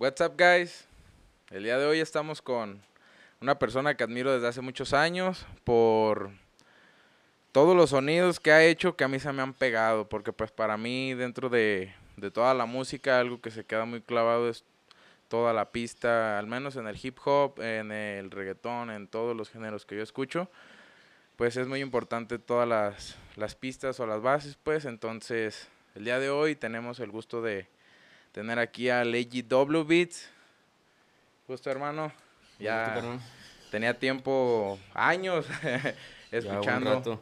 What's up, guys? El día de hoy estamos con una persona que admiro desde hace muchos años por todos los sonidos que ha hecho que a mí se me han pegado, porque pues para mí dentro de, de toda la música algo que se queda muy clavado es toda la pista, al menos en el hip hop, en el reggaetón, en todos los géneros que yo escucho, pues es muy importante todas las, las pistas o las bases, pues entonces el día de hoy tenemos el gusto de tener aquí a W Beats. Justo hermano, ya tenía tiempo, años, escuchando.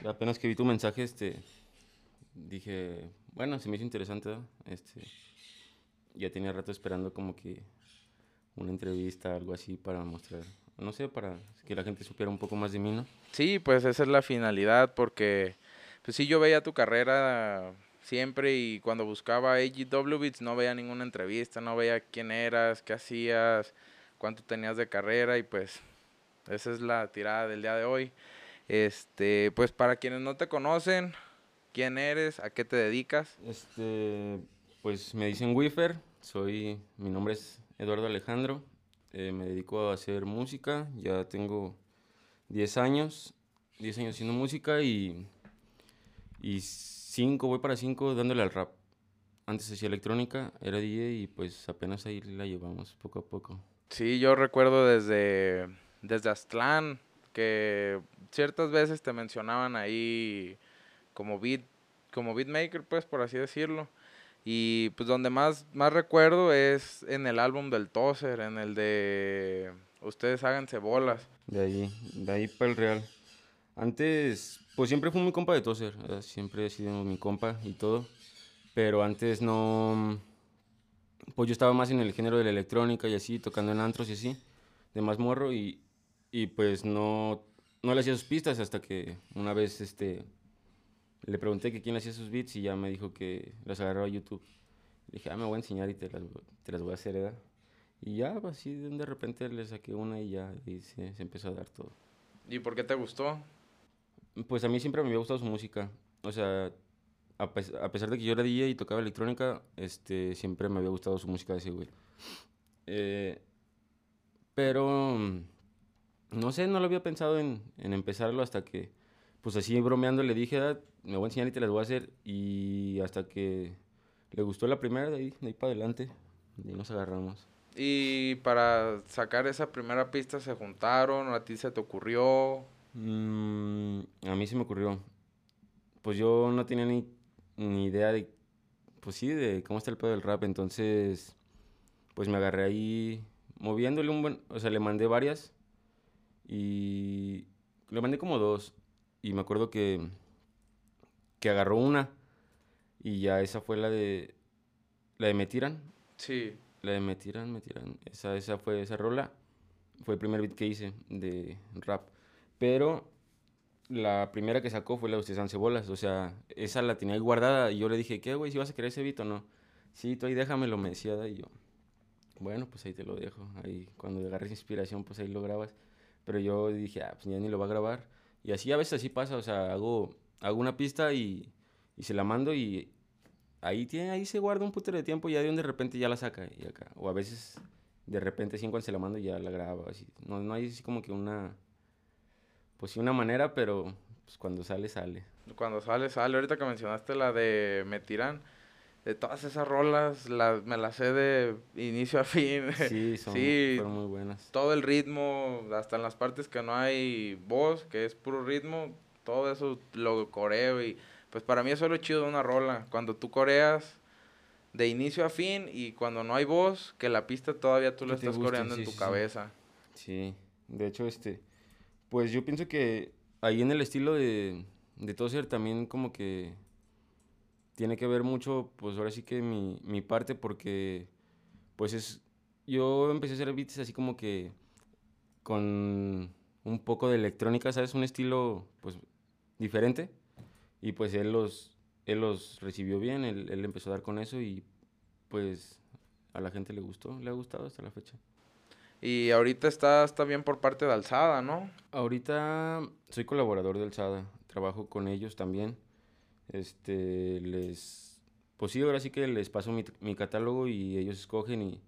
Ya apenas que vi tu mensaje, este, dije, bueno, se me hizo interesante, este, ya tenía rato esperando como que una entrevista, algo así para mostrar, no sé, para que la gente supiera un poco más de mí, ¿no? Sí, pues esa es la finalidad, porque pues sí, yo veía tu carrera siempre y cuando buscaba AGW Beats no veía ninguna entrevista, no veía quién eras, qué hacías, cuánto tenías de carrera y pues esa es la tirada del día de hoy. Este, pues para quienes no te conocen, ¿quién eres? ¿A qué te dedicas? Este, pues me dicen Wifer, soy, mi nombre es Eduardo Alejandro, eh, me dedico a hacer música, ya tengo 10 años, 10 años haciendo música y 5, voy para 5 dándole al rap. Antes hacía electrónica, era DJ y pues apenas ahí la llevamos poco a poco. Sí, yo recuerdo desde, desde Aztlán, que ciertas veces te mencionaban ahí como beat, como beatmaker, pues, por así decirlo. Y pues donde más, más recuerdo es en el álbum del Tozer, en el de Ustedes háganse bolas. De ahí, de ahí para el real. Antes, pues siempre fui muy compa de Tozer, siempre he sido mi compa y todo. Pero antes no, pues yo estaba más en el género de la electrónica y así, tocando en antros y así, de más morro y, y pues no, no le hacía sus pistas hasta que una vez este, le pregunté que quién hacía sus beats y ya me dijo que las agarraba a YouTube. Le dije, ah, me voy a enseñar y te las, te las voy a hacer, ¿verdad? Y ya, pues, así de repente le saqué una y ya y se, se, empezó a dar todo. ¿Y por qué te gustó? Pues a mí siempre me había gustado su música. O sea, a, pesar de que yo era DJ y tocaba electrónica, este, siempre me había gustado su música de ese güey. Eh, pero no sé, no lo había pensado en, en, empezarlo hasta que, pues así bromeando le dije, ah, me voy a enseñar y te las voy a hacer. Y hasta que le gustó la primera, de ahí, de ahí para adelante, y nos agarramos. ¿Y para sacar esa primera pista se juntaron? ¿A ti se te ocurrió? Mm, a mí se me ocurrió. Pues yo no tenía ni, ni idea de, pues sí, de cómo está el pedo del rap. Entonces, pues me agarré ahí moviéndole un buen, o sea, le mandé varias y le mandé como dos. Y me acuerdo que, que agarró una. Y ya esa fue la de. La de Me Tiran. Sí. La de Me Tiran, Me Tiran. Esa, esa fue esa rola. Fue el primer beat que hice de rap. Pero la primera que sacó fue la de Ustedes Cebolas. O sea, esa la tenía ahí guardada. Y yo le dije, ¿qué, güey? ¿Si vas a querer ese beat o no? Sí, tú ahí déjamelo, me decía. Y yo, bueno, pues ahí te lo dejo. Ahí, cuando agarres inspiración, pues ahí lo grabas. Pero yo dije, ah, pues ya ni lo va a grabar. Y así a veces así pasa, o sea, hago, hago una pista y, y se la mando y ahí, tiene, ahí se guarda un putero de tiempo y ya de donde de repente ya la saca. O a veces de repente, sí, cuando se la mando ya la graba. Así. No, no hay así como que una, pues sí, una manera, pero pues cuando sale, sale. Cuando sale, sale. Ahorita que mencionaste la de Me Tiran, de todas esas rolas me las sé de inicio a fin. Sí, son, sí, muy buenas. Todo el ritmo, hasta en las partes que no hay voz, que es puro ritmo, todo eso lo coreo y pues para mí eso es lo chido de una rola. Cuando tú coreas de inicio a fin y cuando no hay voz, que la pista todavía tú la estás coreando en tu cabeza. Sí, de hecho, este, pues yo pienso que ahí en el estilo de, de también como que tiene que ver mucho, pues ahora sí que mi, mi parte, porque pues es, yo empecé a hacer beats así como que con un poco de electrónica, ¿sabes? Un estilo pues diferente. Y pues él los, él los recibió bien, él, él empezó a dar con eso y pues a la gente le gustó, le ha gustado hasta la fecha. Y ahorita estás también por parte de Alzada, ¿no? Ahorita soy colaborador de Alzada, trabajo con ellos también. Este, les, pues sí, ahora sí que les paso mi, mi catálogo y ellos escogen y,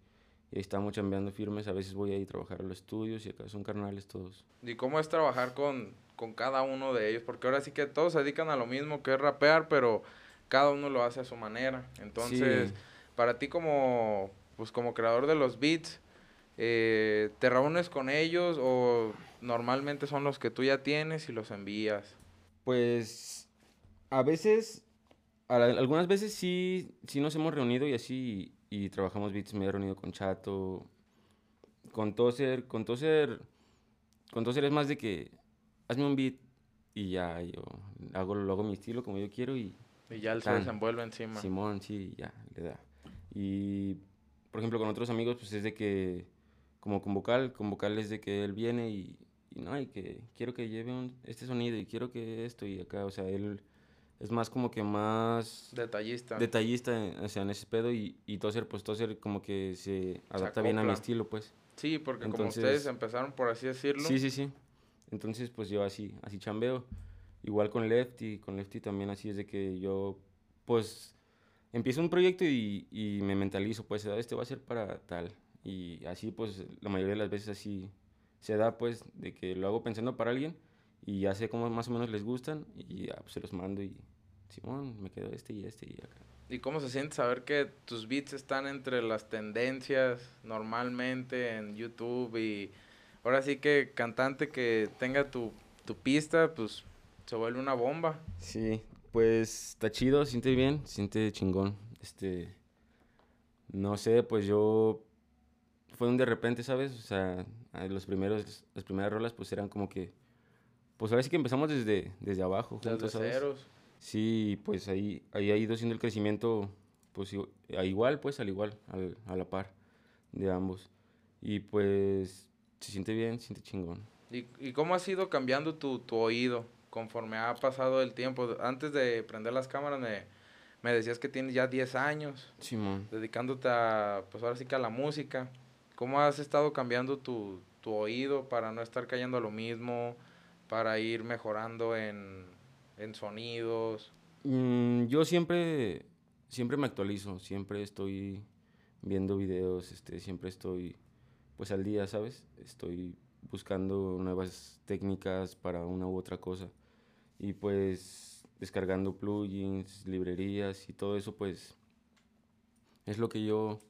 y estamos chambeando firmes. A veces voy ahí a trabajar a los estudios y acá son carnales todos. ¿Y cómo es trabajar con, con cada uno de ellos? Porque ahora sí que todos se dedican a lo mismo que es rapear, pero cada uno lo hace a su manera. Entonces, Sí. para ti como, pues como creador de los beats, eh, ¿te reúnes con ellos o normalmente son los que tú ya tienes y los envías? Pues a veces, a la- algunas veces sí, sí nos hemos reunido y así y, y trabajamos beats. Me he reunido con Chato, con Tozer, con Tozer, con Tozer es más de que hazme un beat y ya yo hago, lo hago mi estilo como yo quiero y Y ya él se desenvuelve encima. Simón, sí, ya, le da. Y, por ejemplo, con otros amigos, pues es de que, como con vocal, con vocal es de que él viene y, y no, y que quiero que lleve un- este sonido y quiero que esto y acá, o sea, él es más como que más Detallista. detallista, o sea, en ese pedo y, y Tozer, pues Tozer como que se adapta bien a mi estilo, pues. sí, porque como Entonces- ustedes empezaron, por así decirlo, Sí, sí, sí. Entonces, pues yo así, así chambeo. Igual con Lefty, con Lefty también así es de que yo, pues, empiezo un proyecto y, y me mentalizo, pues, "Ah, este va a ser para tal. Y así, pues, la mayoría de las veces así se da, pues, de que lo hago pensando para alguien y ya sé cómo más o menos les gustan y ya, pues, se los mando y, Simón, me quedo este y este y acá. ¿Y cómo se siente saber que tus beats están entre las tendencias normalmente en YouTube y ahora sí que cantante que tenga tu, tu pista, pues se vuelve una bomba? Sí, pues está chido, siente bien, siente chingón. Este, no sé, pues yo fue un de repente, ¿sabes? O sea, los primeros, las primeras rolas pues eran como que, pues ahora sí que empezamos desde, desde abajo, Desde juntos, ¿sabes? ceros. Sí, pues ahí, ahí ha ido siendo el crecimiento, pues igual, pues al igual, al- a la par de ambos. Y pues se siente bien, se siente chingón. ¿Y, y cómo has ido cambiando tu, tu oído conforme ha pasado el tiempo? Antes de prender las cámaras me, me decías que tienes ya 10 años Simón. dedicándote a, pues ahora sí que a la música. ¿Cómo has estado cambiando tu, tu oído para no estar cayendo a lo mismo, para ir mejorando en, en sonidos? Mm, yo siempre, siempre me actualizo, siempre estoy viendo videos, este, siempre estoy pues al día, ¿sabes? Estoy buscando nuevas técnicas para una u otra cosa y pues descargando plugins, librerías y todo eso pues es lo que yo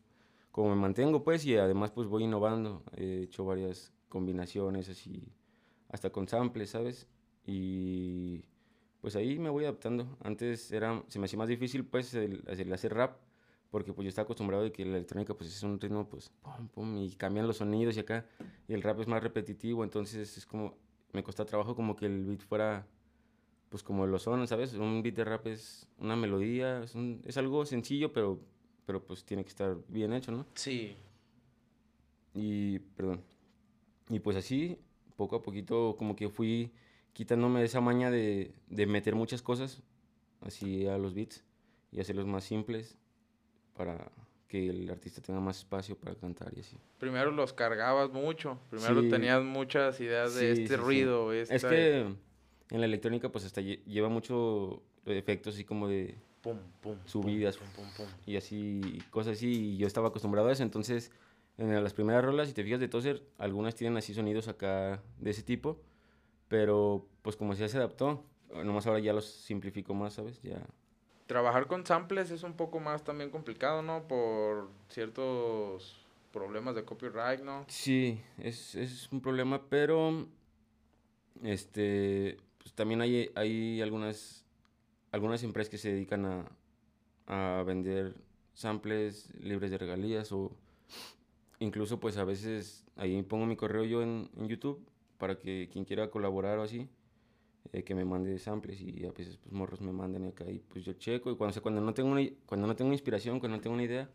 como me mantengo pues y además pues voy innovando, he hecho varias combinaciones así hasta con samples, ¿sabes? Y pues ahí me voy adaptando. Antes era, se me hacía más difícil pues el, el hacer rap, porque pues yo estaba acostumbrado de que la electrónica pues es un ritmo pues pum pum y cambian los sonidos y acá y el rap es más repetitivo, entonces es como me cuesta trabajo como que el beat fuera pues como lo son, ¿sabes? Un beat de rap es una melodía, es, un- es algo sencillo, pero pero pues tiene que estar bien hecho, ¿no? Sí. Y, perdón. Y pues así, poco a poquito, como que fui quitándome esa maña de, de meter muchas cosas así a los beats y hacerlos más simples para que el artista tenga más espacio para cantar y así. Primero los cargabas mucho, primero Sí. tenías muchas ideas de Sí, este sí, ruido, Es esta- que en la electrónica pues hasta lle- lleva mucho efectos así como de pum, pum, subidas. pum, pum, pum, pum. y así, cosas así, y yo estaba acostumbrado a eso, entonces en las primeras rolas, si te fijas de Tozer, algunas tienen así sonidos acá de ese tipo, pero pues como ya se adaptó, nomás ahora ya los simplifico más, ¿sabes? Ya, Trabajar con samples es un poco más también complicado, ¿no? Por ciertos problemas de copyright, ¿no? Sí, es, es un problema, pero este, pues también hay, hay algunas, algunas empresas que se dedican a, a vender samples libres de regalías o incluso pues a veces ahí pongo mi correo yo en, en YouTube para que quien quiera colaborar o así, eh, que me mande samples y a veces pues morros me mandan acá y pues yo checo y cuando, o cuando no tengo cuando no tengo inspiración, cuando no tengo una idea,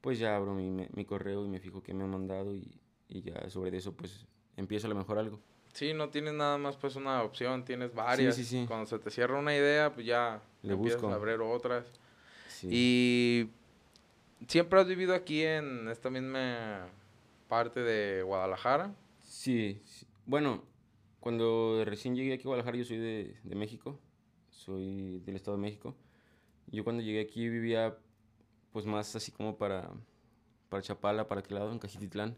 pues ya abro mi, mi correo y me fijo qué me han mandado y, y ya sobre eso pues empiezo a lo mejor algo. Sí, no tienes nada más pues una opción, tienes varias. sí, sí. Cuando se te cierra una idea, pues ya Le empiezas busco. a abrir otras. Sí. Y siempre has vivido aquí en esta misma parte de Guadalajara. Sí, sí. bueno, cuando recién llegué aquí a Guadalajara yo soy de, de México, soy del Estado de México Yo cuando llegué aquí vivía pues más así como para, para Chapala, para aquel lado, en Cajititlán.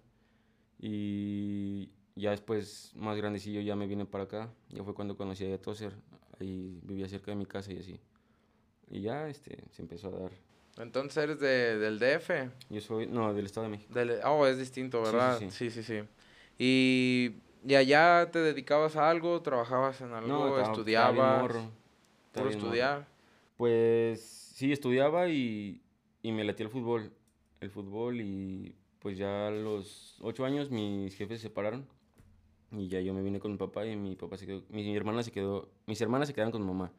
Y ya después, más grandecillo, ya me vine para acá. Ya fue cuando conocí a Toser. Ahí vivía cerca de mi casa y así. Y ya este, se empezó a dar. Entonces eres de, del DF. Yo soy, no, del Estado de México. Del, oh, es distinto, ¿verdad? sí, Sí, sí, sí. Y, y allá te dedicabas a algo, trabajabas en algo, No, estudiabas. morro, Puro morro. estudiar. Pues sí, estudiaba y, y me latía el fútbol. El fútbol y pues ya a los ocho años mis jefes se separaron. Y ya yo me vine con mi papá y mi papá se quedó, mi hermana se quedó, mis hermanas se quedaron con mi mamá.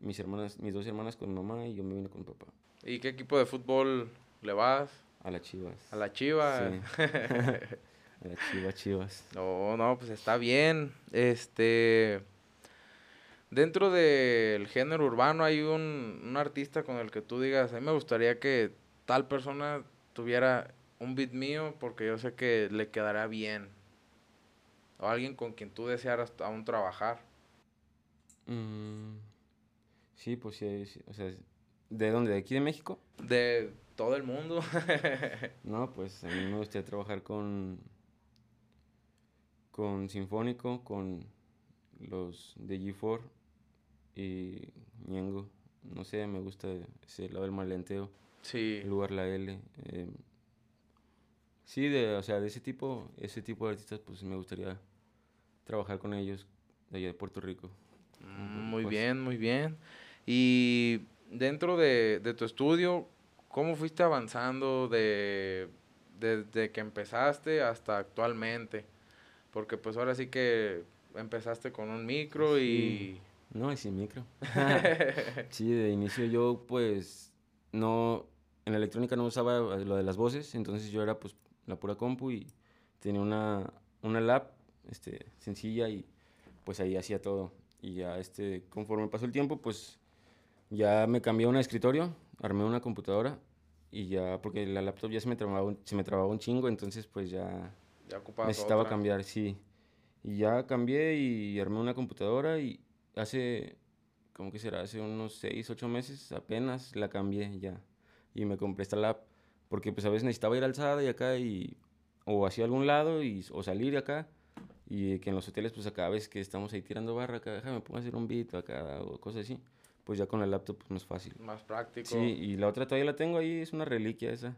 Mis hermanas, mis dos hermanas con mi mamá y yo me vine con mi papá. ¿Y qué equipo de fútbol le vas? A las chivas. ¿A la Chiva? Sí. a las chivas, chivas. No, no, pues está bien. Este. Dentro del género urbano hay un, un artista con el que tú digas, a mí me gustaría que tal persona tuviera un beat mío porque yo sé que le quedará bien. O alguien con quien tú desearas aún trabajar. Mm, sí, pues sí, sí, o sea, ¿de dónde? ¿De aquí de México? De todo el mundo. No, pues a mí me gustaría trabajar con, con Sinfónico, con los de G4 y Ñengo. No sé, me gusta ese lado del malenteo, sí. el lugar la L. eh, sí, de, o sea, de ese tipo, ese tipo de artistas, pues me gustaría trabajar con ellos de allá de Puerto Rico. Mm, Muy Pues- bien, muy bien. Y dentro de, de tu estudio, ¿cómo fuiste avanzando de, desde que empezaste hasta actualmente? Porque pues ahora sí que empezaste con un micro y... No, y sin micro. sí, de inicio yo pues no, en la electrónica no usaba lo de las voces, entonces yo era pues la pura compu y tenía una, una lab este, sencilla y pues ahí hacía todo. Y ya este, conforme pasó el tiempo pues ya me cambié a un escritorio, armé una computadora y ya, porque la laptop ya se me trababa un, se me trababa un chingo, entonces pues ya Ya necesitaba otra. cambiar, sí. Y ya cambié y armé una computadora y hace, ¿cómo que será? Hace unos 6, 8 meses apenas la cambié ya. Y me compré esta lap porque pues a veces necesitaba ir alzada y acá y o hacia algún lado y, o salir de acá. Y que en los hoteles pues acá a veces que estamos ahí tirando barra acá, déjame pongo a hacer un beat acá o cosas así. Pues ya con el laptop pues más fácil. Más práctico. Sí, y la otra todavía la tengo ahí, es una reliquia esa.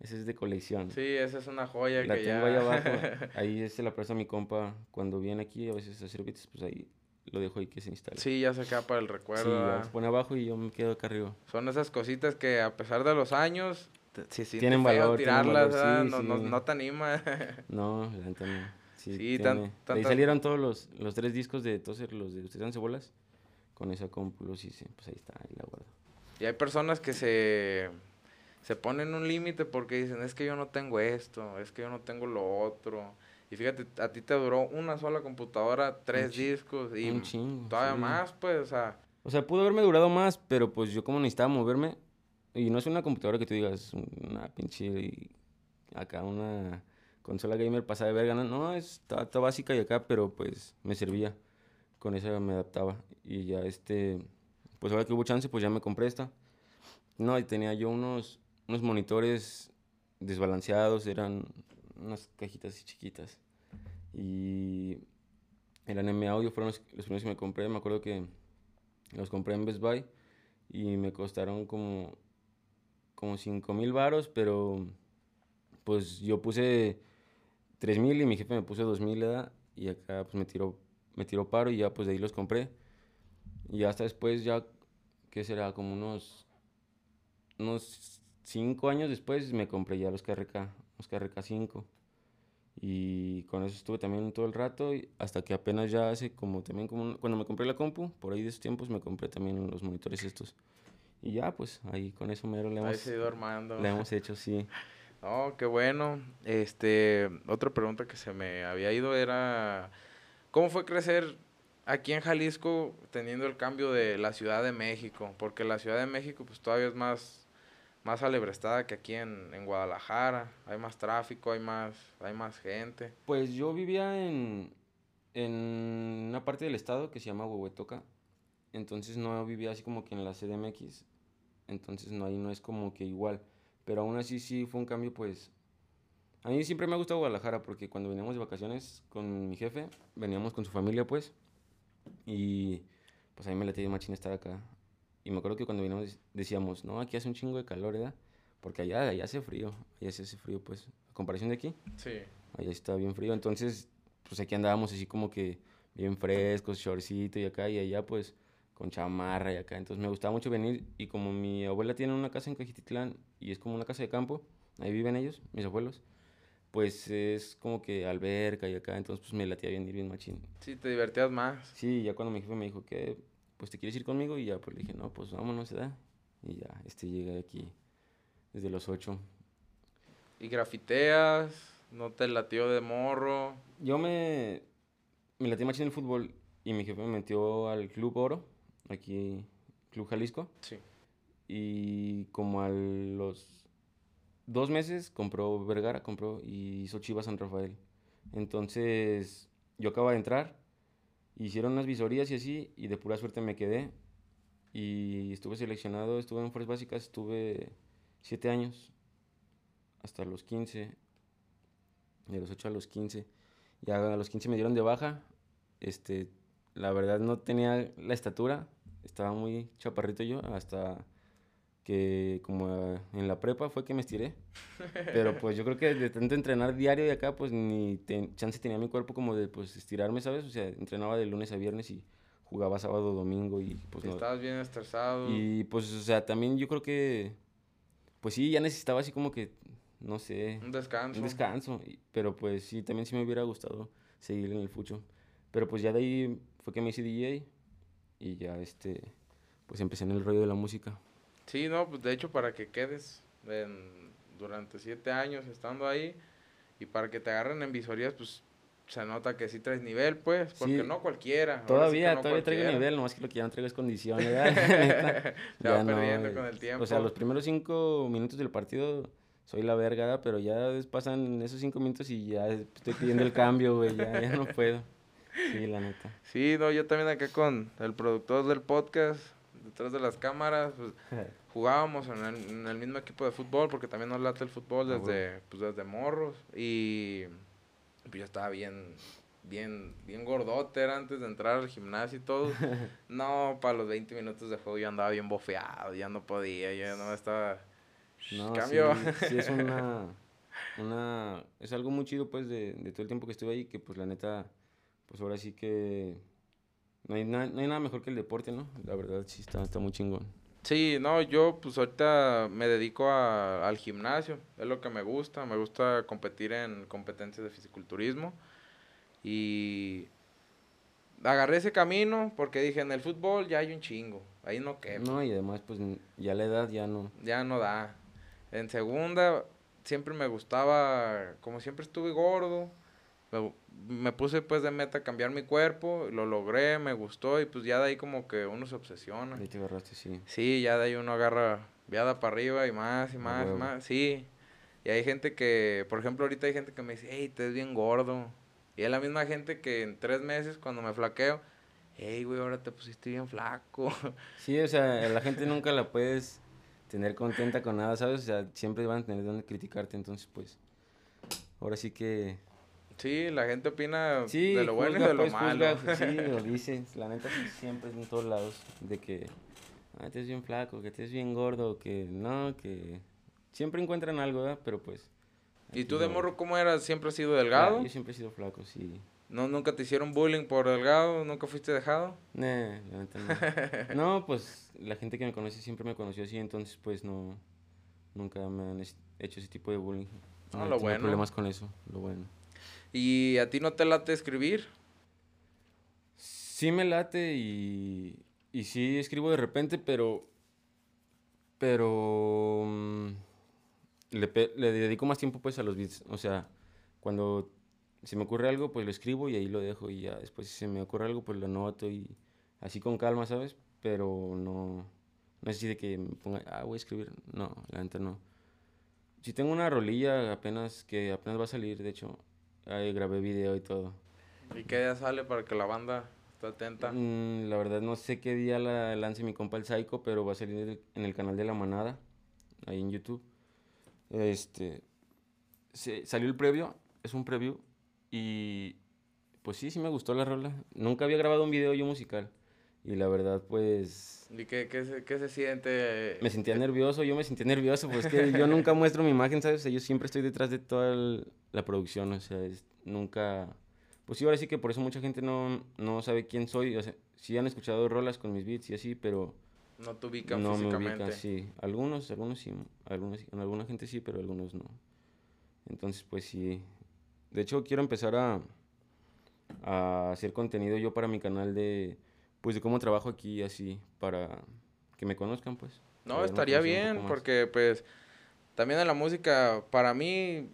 Esa es de colección. Sí, esa es una joya La que tengo ya... ahí abajo. Ahí se la presta a mi compa cuando viene aquí a veces a hacer beats, pues ahí lo dejo ahí que se instale. sí, ya se queda para el Sí, recuerdo. ¿verdad? se pone abajo y yo me quedo acá arriba. Son esas cositas que a pesar de los años, se siente Tienen valor, tienen tirarlas, valor, ¿verdad? sí, no, no, sí. no te anima. No, la neta no. Sí, Sí, tan- de ahí salieron todos los, los tres discos de Toser, los de Ustedes cebolas. Con esa compu los hice, pues ahí está, ahí la guardo. Y hay personas que se, se ponen un límite porque dicen, es que yo no tengo esto, es que yo no tengo lo otro. Y fíjate, a ti te duró una sola computadora, tres chi- discos y un chingo, todavía sí. más, pues, o sea, O sea, pudo haberme durado más, pero pues yo como necesitaba moverme, y no es una computadora que tú digas, una pinche, y acá una consola gamer pasada de verga, no, no, es- está, está básica y acá, pero pues me servía, con esa me adaptaba, y ya este, pues ahora que hubo chance, pues ya me compré esta. No, y tenía yo unos, unos monitores desbalanceados, eran unas cajitas así chiquitas, y eran M Audio, fueron los, los primeros que me compré, me acuerdo que los compré en Best Buy y me costaron como, como 5 mil varos, pero pues yo puse 3 mil y mi jefe me puso 2 mil y acá pues me tiró, me tiró paro y ya pues de ahí los compré. Y hasta después ya, ¿qué será? Como unos, unos 5 años después me compré ya los KRK, los KRK 5. Y con eso estuve también todo el rato, y hasta que apenas ya hace como también como un- cuando me compré la compu, por ahí de esos tiempos me compré también los monitores estos. Y ya, pues ahí con eso mero le ahí hemos, se ido armando. le hemos hecho, sí. Oh, qué bueno. Este, otra pregunta que se me había ido era, ¿cómo fue crecer aquí en Jalisco teniendo el cambio de la Ciudad de México? Porque la Ciudad de México pues todavía es más, más alebrestada que aquí en, en Guadalajara. Hay más tráfico, hay más, hay más gente. Pues yo vivía en, en una parte del estado que se llama Huehuetoca, entonces no vivía así como que en la CDMX, entonces no, ahí no es como que igual. Pero aún así sí fue un cambio, pues... A mí siempre me ha gustado Guadalajara porque cuando veníamos de vacaciones con mi jefe, veníamos con su familia, pues, y pues a mí me latía machín estar acá. Y me acuerdo que cuando veníamos decíamos, no, aquí hace un chingo de calor, ¿verdad? Porque allá, allá hace frío, allá se hace frío, pues, a comparación de aquí. Sí. Allá está bien frío, entonces, pues aquí andábamos así como que bien frescos, shortcito y acá, y allá pues con chamarra y acá. Entonces me gustaba mucho venir y como mi abuela tiene una casa en Cajititlán y es como una casa de campo, ahí viven ellos, mis abuelos, pues es como que alberca y acá, entonces pues me latía bien ir bien machín. Sí, te divertías más. Sí, ya cuando mi jefe me dijo que, pues te quieres ir conmigo y ya pues le dije, no, pues vámonos, ¿verdad? Y ya, este llegué aquí desde los ocho. ¿Y grafiteas? ¿No te latió de morro? Yo me, me latí machín en el fútbol y mi jefe me metió al Club Oro, aquí, Club Jalisco. Sí. Y como a los dos meses compró Vergara, compró y hizo Chivas San Rafael. Entonces yo acababa de entrar, hicieron unas visorías y así, y de pura suerte me quedé. Y estuve seleccionado, estuve en Fuerzas Básicas, estuve siete años, hasta los 15, de los 8 a los 15. Y a los 15 me dieron de baja. Este, la verdad no tenía la estatura, estaba muy chaparrito yo, hasta que como en la prepa fue que me estiré. Pero pues yo creo que de tanto entrenar diario de acá, pues ni chance tenía mi cuerpo como de pues estirarme, ¿sabes? O sea, entrenaba de lunes a viernes y jugaba sábado, domingo y pues no. Estabas bien estresado. Y pues, o sea, también yo creo que, pues sí, ya necesitaba así como que, no sé. Un descanso. Un descanso. Pero pues sí, también sí me hubiera gustado seguir en el fucho. Pero pues ya de ahí fue que me hice DJ y ya este, pues empecé en el rollo de la música. Sí, no, pues de hecho para que quedes durante siete años estando ahí y para que te agarren en visorías, pues se nota que sí traes nivel, pues, porque no cualquiera. Todavía, todavía traigo nivel, nomás que lo que ya no traigo es condiciones. se va perdiendo con el tiempo. O sea, los primeros cinco minutos del partido soy la verga, pero ya pasan esos cinco minutos y ya estoy pidiendo el cambio, güey, ya, ya no puedo. Sí, la neta. Sí, no, yo también acá con el productor del podcast, detrás de las cámaras, pues, jugábamos en el, mismo equipo de fútbol, porque también nos late el fútbol ah, desde, pues, desde morros. Y pues yo estaba bien, bien, bien gordote era antes de entrar al gimnasio y todo. no, para los 20 minutos de juego yo andaba bien bofeado, ya no podía, ya no estaba... No, Cambio. Sí, es una, una... Es algo muy chido, pues, de, de todo el tiempo que estuve ahí, que, pues, la neta, pues, ahora sí que no hay, no hay nada mejor que el deporte, ¿no? La verdad sí está, está muy chingón. Sí, no, yo pues ahorita me dedico a, al gimnasio, es lo que me gusta, me gusta competir en competencias de fisiculturismo y agarré ese camino porque dije en el fútbol ya hay un chingo, ahí no quema. No, y además pues ya la edad ya no. Ya no da. En segunda siempre me gustaba, como siempre estuve gordo, me puse pues de meta cambiar mi cuerpo, lo logré, me gustó y pues ya de ahí como que uno se obsesiona. Ahí te agarraste, sí. Sí, ya de ahí uno agarra viada para arriba y más y más y más, sí. Y hay gente que, por ejemplo, ahorita hay gente que me dice, hey, te ves bien gordo. Y es la misma gente que en tres meses cuando me flaqueo, hey, güey, ahora te pusiste bien flaco. Sí, o sea, la gente nunca la puedes tener contenta con nada, ¿sabes? O sea, siempre van a tener donde criticarte, entonces pues, ahora sí que Sí, la gente opina de lo bueno y de lo pues, malo. sí, lo dicen, la neta siempre en todos lados, de que ah, te es bien flaco, que te es bien gordo, que no, que siempre encuentran algo, ¿verdad? Pero pues... ¿Y tú de morro cómo eras? ¿Siempre has sido delgado? yo siempre he sido flaco, sí. ¿No, ¿Nunca te hicieron bullying por delgado? ¿Nunca fuiste dejado? No, la neta no. no, pues la gente que me conoce siempre me conoció así, entonces pues no, nunca me han hecho ese tipo de bullying. No, no lo bueno. problemas con eso, lo bueno. ¿Y a ti no te late escribir? Sí me late y, y sí escribo de repente, pero... Pero... Mm, le, dedico más tiempo pues a los beats. O sea, cuando se me ocurre algo, pues lo escribo y ahí lo dejo. Y ya después si se me ocurre algo, pues lo noto y así con calma, ¿sabes? Pero no... No es así de que me ponga, ah, voy a escribir. No, la neta no. Si tengo una rolilla apenas que apenas va a salir, de hecho, Ahí grabé video y todo. ¿Y qué ya sale para que la banda Está atenta. Mm, la verdad no sé qué día la lance mi compa el Psycho, pero va a salir en el canal de La Manada, ahí en YouTube. Este, salió el previo, es un preview, y pues sí, sí me gustó la rola. Nunca había grabado un video yo musical, y la verdad pues... ¿Y qué, qué, se, qué se siente? Me sentía nervioso, yo me sentía nervioso, pues que yo nunca muestro mi imagen, ¿sabes? yo siempre estoy detrás de toda la producción, o sea, nunca pues sí, ahora sí que por eso mucha gente no, no sabe quién soy. O sea, sí han escuchado rolas con mis beats y así, pero... No te ubican no físicamente. Me ubican, sí. Algunos, algunos sí. Algunos, en alguna gente sí, pero algunos no. Entonces, pues sí. De hecho, quiero empezar a, a hacer contenido yo para mi canal de... Pues de cómo trabajo aquí así, para que me conozcan, pues. No, estaría bien, porque pues... También en la música, para mí,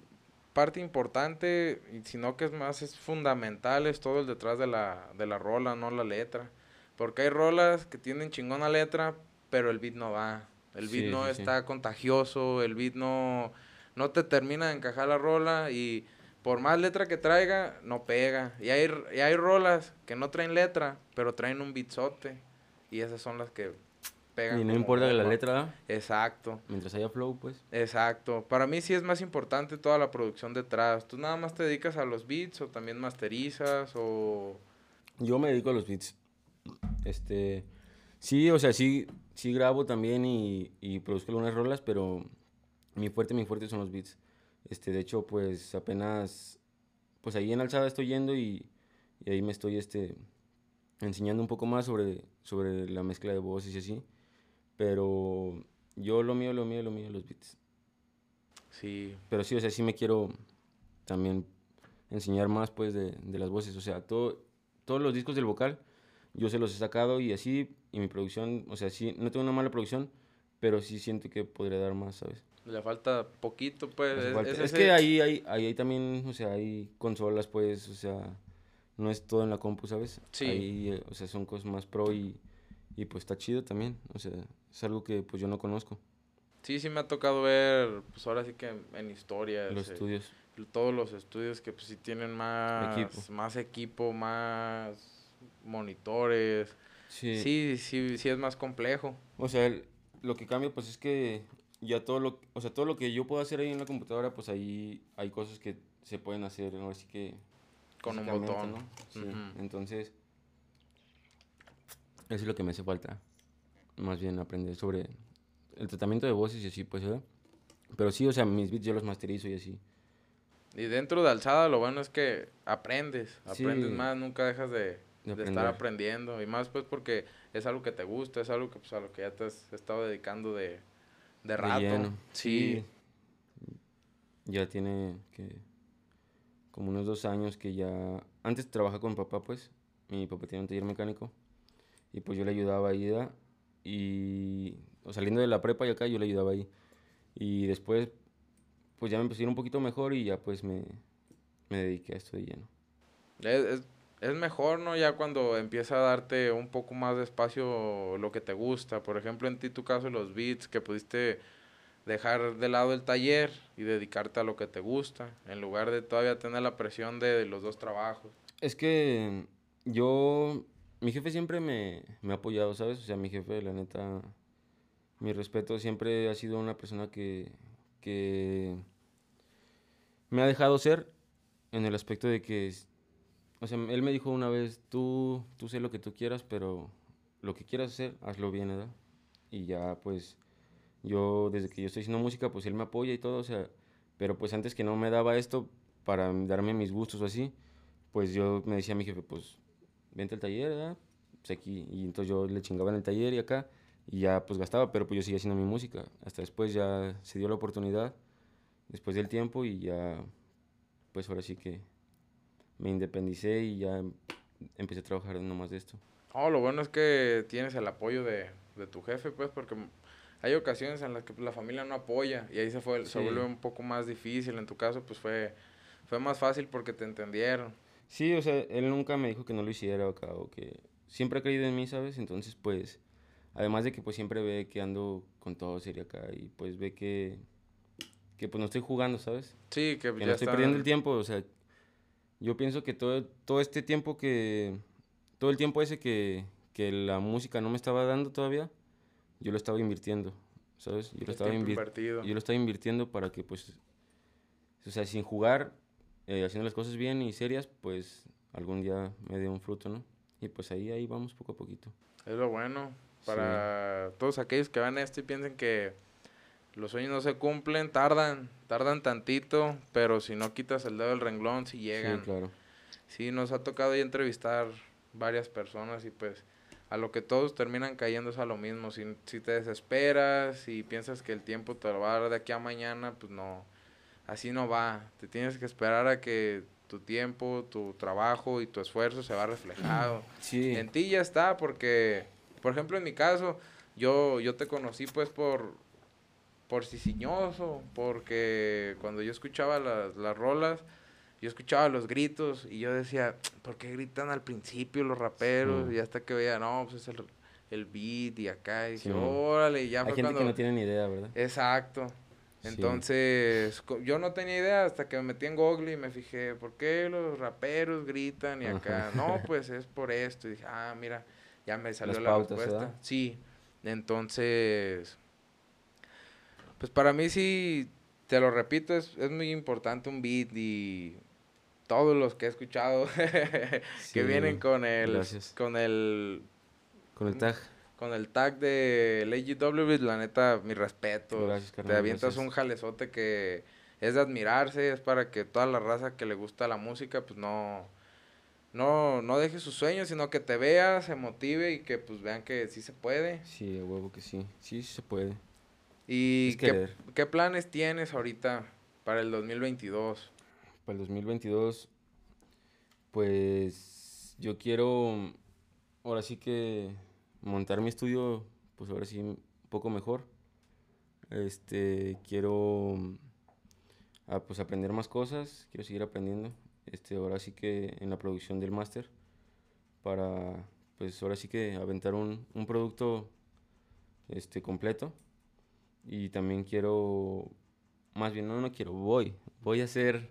parte importante, y sino que es más, es fundamental, es todo el detrás de la, de la rola, no la letra. Porque hay rolas que tienen chingona letra, pero el beat no va. El beat no está contagioso, el beat no, no te termina de encajar la rola y por más letra que traiga, no pega. Y hay, y hay rolas que no traen letra, pero traen un beatzote. Y esas son las que y no importa la letra. Exacto. Mientras haya flow, pues. Exacto. Para mí sí es más importante toda la producción detrás. ¿Tú nada más te dedicas a los beats o también masterizas o...? Yo me dedico a los beats. Este... Sí, o sea, sí, sí grabo también y, y produzco algunas rolas, pero mi fuerte, mi fuerte son los beats. Este, de hecho, pues apenas... Pues ahí en Alzada estoy yendo y, y ahí me estoy, este... Enseñando un poco más sobre, sobre la mezcla de voces y así. Pero yo lo mío, lo mío, lo mío, los beats. Sí. Pero sí, o sea, sí me quiero también enseñar más, pues, de, de las voces. O sea, todo, todos los discos del vocal, yo se los he sacado y así, y mi producción, o sea, sí, no tengo una mala producción, pero sí siento que podría dar más, ¿sabes? Le falta poquito, pues. Es, que ahí, ahí, ahí, también, o sea, hay consolas, pues, o sea, no es todo en la compu, ¿sabes? Sí. Ahí, eh, o sea, son cosas más pro y, y pues está chido también, o sea, es algo que pues yo no conozco. Sí, sí me ha tocado ver, pues ahora sí que en, historia. Los eh, estudios. Todos los estudios que pues sí tienen más equipo, más, equipo, más monitores. Sí. sí, sí, sí es más complejo. O sea, lo que cambia pues es que ya todo lo, o sea, todo lo que yo puedo hacer ahí en la computadora, pues ahí hay cosas que se pueden hacer, así que... Con un botón. ¿no? Sí. Entonces, eso es lo que me hace falta más bien aprender sobre el tratamiento de voces y así, pues, ¿verdad? Pero sí, o sea, mis beats yo los masterizo y así. Y dentro de alzada lo bueno es que aprendes, aprendes más, nunca dejas de, estar aprendiendo. Y más pues porque es algo que te gusta, es algo que pues a lo que ya te has estado dedicando de, de rato. sí. Ya tiene que como unos dos años que ya... Antes trabajaba con papá, pues. Mi papá tiene un taller mecánico. Y pues yo le ayudaba a Ida y saliendo de la prepa y acá yo le ayudaba ahí. Y después, pues ya me empecé a ir un poquito mejor y ya pues me, me dediqué a esto de lleno. Es, es, mejor, ¿no? Ya cuando empieza a darte un poco más de espacio lo que te gusta. Por ejemplo, en ti tu caso los beats, que pudiste dejar de lado el taller y dedicarte a lo que te gusta, en lugar de todavía tener la presión de los dos trabajos. Es que yo mi jefe siempre me, me, ha apoyado, ¿sabes? O sea, mi jefe, la neta, mi respeto, siempre ha sido una persona que, que me ha dejado ser en el aspecto de que, o sea, él me dijo una vez, tú, tú sé lo que tú quieras, pero lo que quieras hacer, hazlo bien, ¿verdad? Y ya, pues, yo, desde que yo estoy haciendo música, pues él me apoya y todo, o sea, pero pues antes que no me daba esto para darme mis gustos o así, pues yo me decía a mi jefe, pues vente al taller, ¿verdad? Pues aquí, y entonces yo le chingaba en el taller y acá, y ya pues gastaba, pero pues yo seguía haciendo mi música. Hasta después ya se dio la oportunidad, después del tiempo, y ya, pues ahora sí que me independicé y ya empecé a trabajar nomás de esto. Oh, lo bueno es que tienes el apoyo de, de tu jefe, pues, porque hay ocasiones en las que la familia no apoya y ahí se fue se vuelve un poco más difícil en tu caso pues fue fue más fácil porque te entendieron Sí, o sea, él nunca me dijo que no lo hiciera acá o que siempre ha creído en mí, ¿sabes? Entonces, pues, además de que pues siempre ve que ando con todo serio acá y pues ve que, que pues no estoy jugando, ¿sabes? Sí, que, que no estoy perdiendo el tiempo, o sea, yo pienso que todo, todo este tiempo que, todo el tiempo ese que, que la música no me estaba dando todavía, yo lo estaba invirtiendo, ¿sabes? Yo lo, Es estaba tiempo invir- invertido. yo lo estaba invirtiendo para que, pues, o sea, sin jugar, eh, haciendo las cosas bien y serias, pues algún día me dé un fruto, ¿no? Y pues ahí, ahí vamos poco a poquito. Es lo bueno para todos aquellos que van a esto y piensen que los sueños no se cumplen, tardan, tardan tantito, pero si no quitas el dedo del renglón, si llegan. Sí, claro. Sí, nos ha tocado ya entrevistar varias personas y pues a lo que todos terminan cayendo es a lo mismo. Si, si te desesperas y piensas que el tiempo te lo va a dar de aquí a mañana, pues no, así no va. Te tienes que esperar a que tu tiempo, tu trabajo y tu esfuerzo se va reflejado. Sí, En ti ya está, porque, por ejemplo, en mi caso, yo, yo te conocí pues por, por cizañoso, porque cuando yo escuchaba las, las rolas, yo escuchaba los gritos y yo decía, ¿por qué gritan al principio los raperos? Sí. Y hasta que veía, no, pues es el, el beat y acá, y Sí, dije, órale, y ya hay fue gente cuando... que no tiene ni idea, ¿verdad? Exacto. Entonces, yo no tenía idea hasta que me metí en Google y me fijé, ¿por qué los raperos gritan y acá? Ajá. No, pues es por esto. Y dije, ah, mira, ya me salió Las la pautas, respuesta. ¿verdad? Sí. Entonces, pues para mí sí, te lo repito, es, es muy importante un beat y todos los que he escuchado que Sí, vienen con el, gracias. con el Con el tag. con el tag de LGW, la neta, mi respeto. Gracias, Te carnal, avientas gracias. un jalezote que es de admirarse, es para que toda la raza que le gusta la música, pues no, no, no deje sus sueños, sino que te vea, se motive y que pues vean que sí se puede. Sí, a huevo que sí. Sí, sí se puede. ¿Y qué, qué planes tienes ahorita para el 2022? Para el 2022, pues yo quiero ahora sí que montar mi estudio, pues ahora sí un poco mejor. Este, quiero ah, pues aprender más cosas, quiero seguir aprendiendo. Este, ahora sí que en la producción del máster para pues ahora sí que aventar un, un producto este completo y también quiero más bien no no quiero voy voy a hacer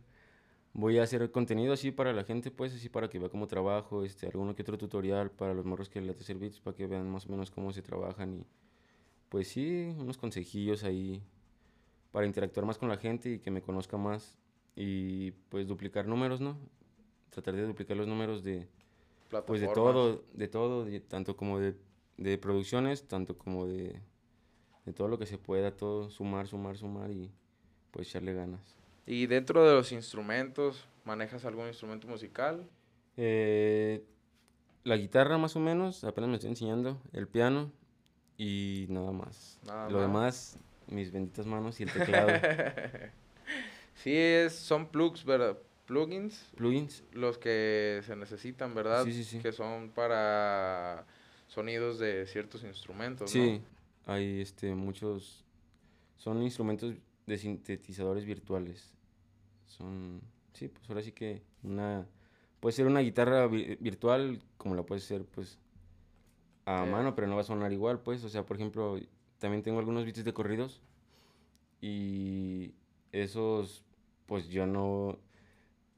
voy a hacer contenido así para la gente, pues, así para que vea cómo trabajo, este, alguno que otro tutorial para los morros que les hacer beats, para que vean más o menos cómo se trabajan y, pues sí, unos consejillos ahí para interactuar más con la gente y que me conozca más y, pues, duplicar números, ¿no? Tratar de duplicar los números de, pues, de todo, de todo, de- tanto como de, de producciones, tanto como de, de todo lo que se pueda, todo, sumar, sumar, sumar y, pues, echarle ganas. Y dentro de los instrumentos, ¿manejas algún instrumento musical? Eh, la guitarra más o menos, apenas me estoy enseñando, el piano y nada más. Nada Lo más. demás, mis benditas manos y el teclado. Sí, es, son plugs, ¿verdad? Plugins, Plugins, los que se necesitan, ¿verdad? Sí, sí, sí. Que son para sonidos de ciertos instrumentos, sí, hay este, muchos, son instrumentos de sintetizadores virtuales. Son, sí, pues ahora sí que una, puede ser una guitarra vi- virtual como la puede ser pues a mano, pero no va a sonar igual, pues, o sea, por ejemplo, también tengo algunos beats de corridos y esos, pues yo no,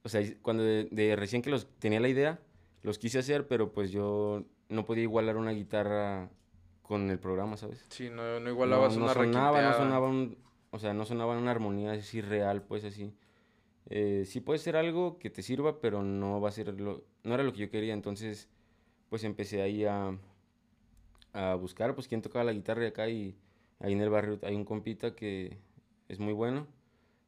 o sea, cuando de, de recién que los tenía la idea, los quise hacer, pero pues yo no podía igualar una guitarra con el programa, ¿sabes? Sí, no, no igualabas no, una no sonaba, no sonaba un, o sea, no sonaba una armonía así real, pues así. Eh, sí puede ser algo que te sirva, pero no va a ser lo, no era lo que yo quería, entonces pues empecé ahí a, a buscar pues quién tocaba la guitarra de acá y ahí en el barrio hay un compita que es muy bueno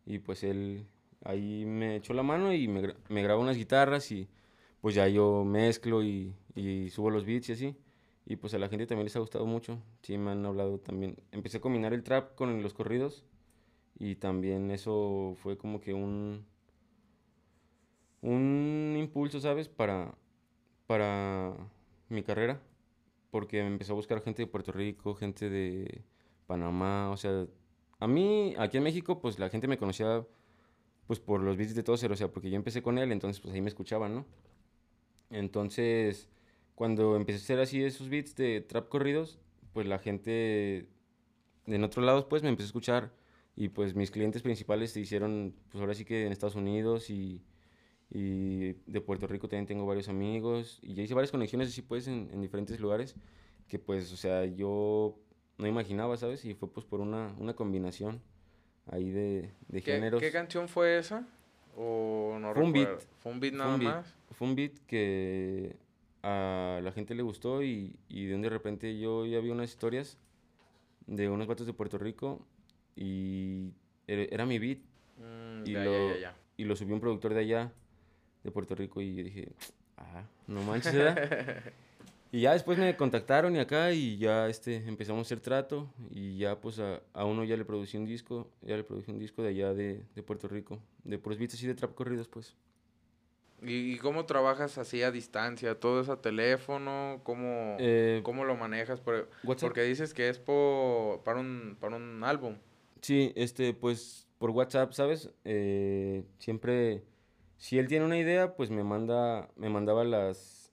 y pues él ahí me echó la mano y me, me grabó unas guitarras y pues ya yo mezclo y, y subo los beats y así. Y pues a la gente también les ha gustado mucho. Sí, me han hablado también. Empecé a combinar el trap con los corridos. Y también eso fue como que un. Un impulso, ¿sabes? Para. Para mi carrera. Porque me empezó a buscar gente de Puerto Rico, gente de Panamá. O sea, a mí, aquí en México, pues la gente me conocía. Pues por los beats de Tozer, o sea, porque yo empecé con él, entonces pues ahí me escuchaban, ¿no? Entonces, cuando empecé a hacer así esos beats de trap corridos, pues la gente en otros lados pues me empezó a escuchar y pues mis clientes principales se hicieron pues ahora sí que en Estados Unidos y, Y de Puerto Rico también tengo varios amigos. Y ya hice varias conexiones así pues en, en diferentes lugares. Que pues, o sea, yo no imaginaba, ¿sabes? Y fue pues por una, una combinación ahí de, de ¿Qué, géneros. ¿Qué canción fue esa? ¿O no Fue un beat. recuerdo? ¿Fue un beat Fue nada un beat. más? Fue un beat que a la gente le gustó y, y de un de repente yo ya vi unas historias de unos vatos de Puerto Rico y era, era mi beat Mm, Y ya, lo- ya, ya, ya. y lo subió un productor de allá, de Puerto Rico y yo dije, ah, no manches, ¿verdad? y ya después me contactaron y acá y ya este, empezamos a hacer trato y ya pues a, a uno ya le producí un disco, ya le produje un disco de allá de, de Puerto Rico, de puros beats así de trap corridos pues. ¿Y, y cómo trabajas así a distancia? ¿Todo es a teléfono? ¿Cómo, Eh, cómo lo manejas? Por- porque dices que es por, para, un, para un álbum. Sí, este, pues por WhatsApp, ¿sabes? Eh, siempre, si él tiene una idea, pues me manda, me mandaba las,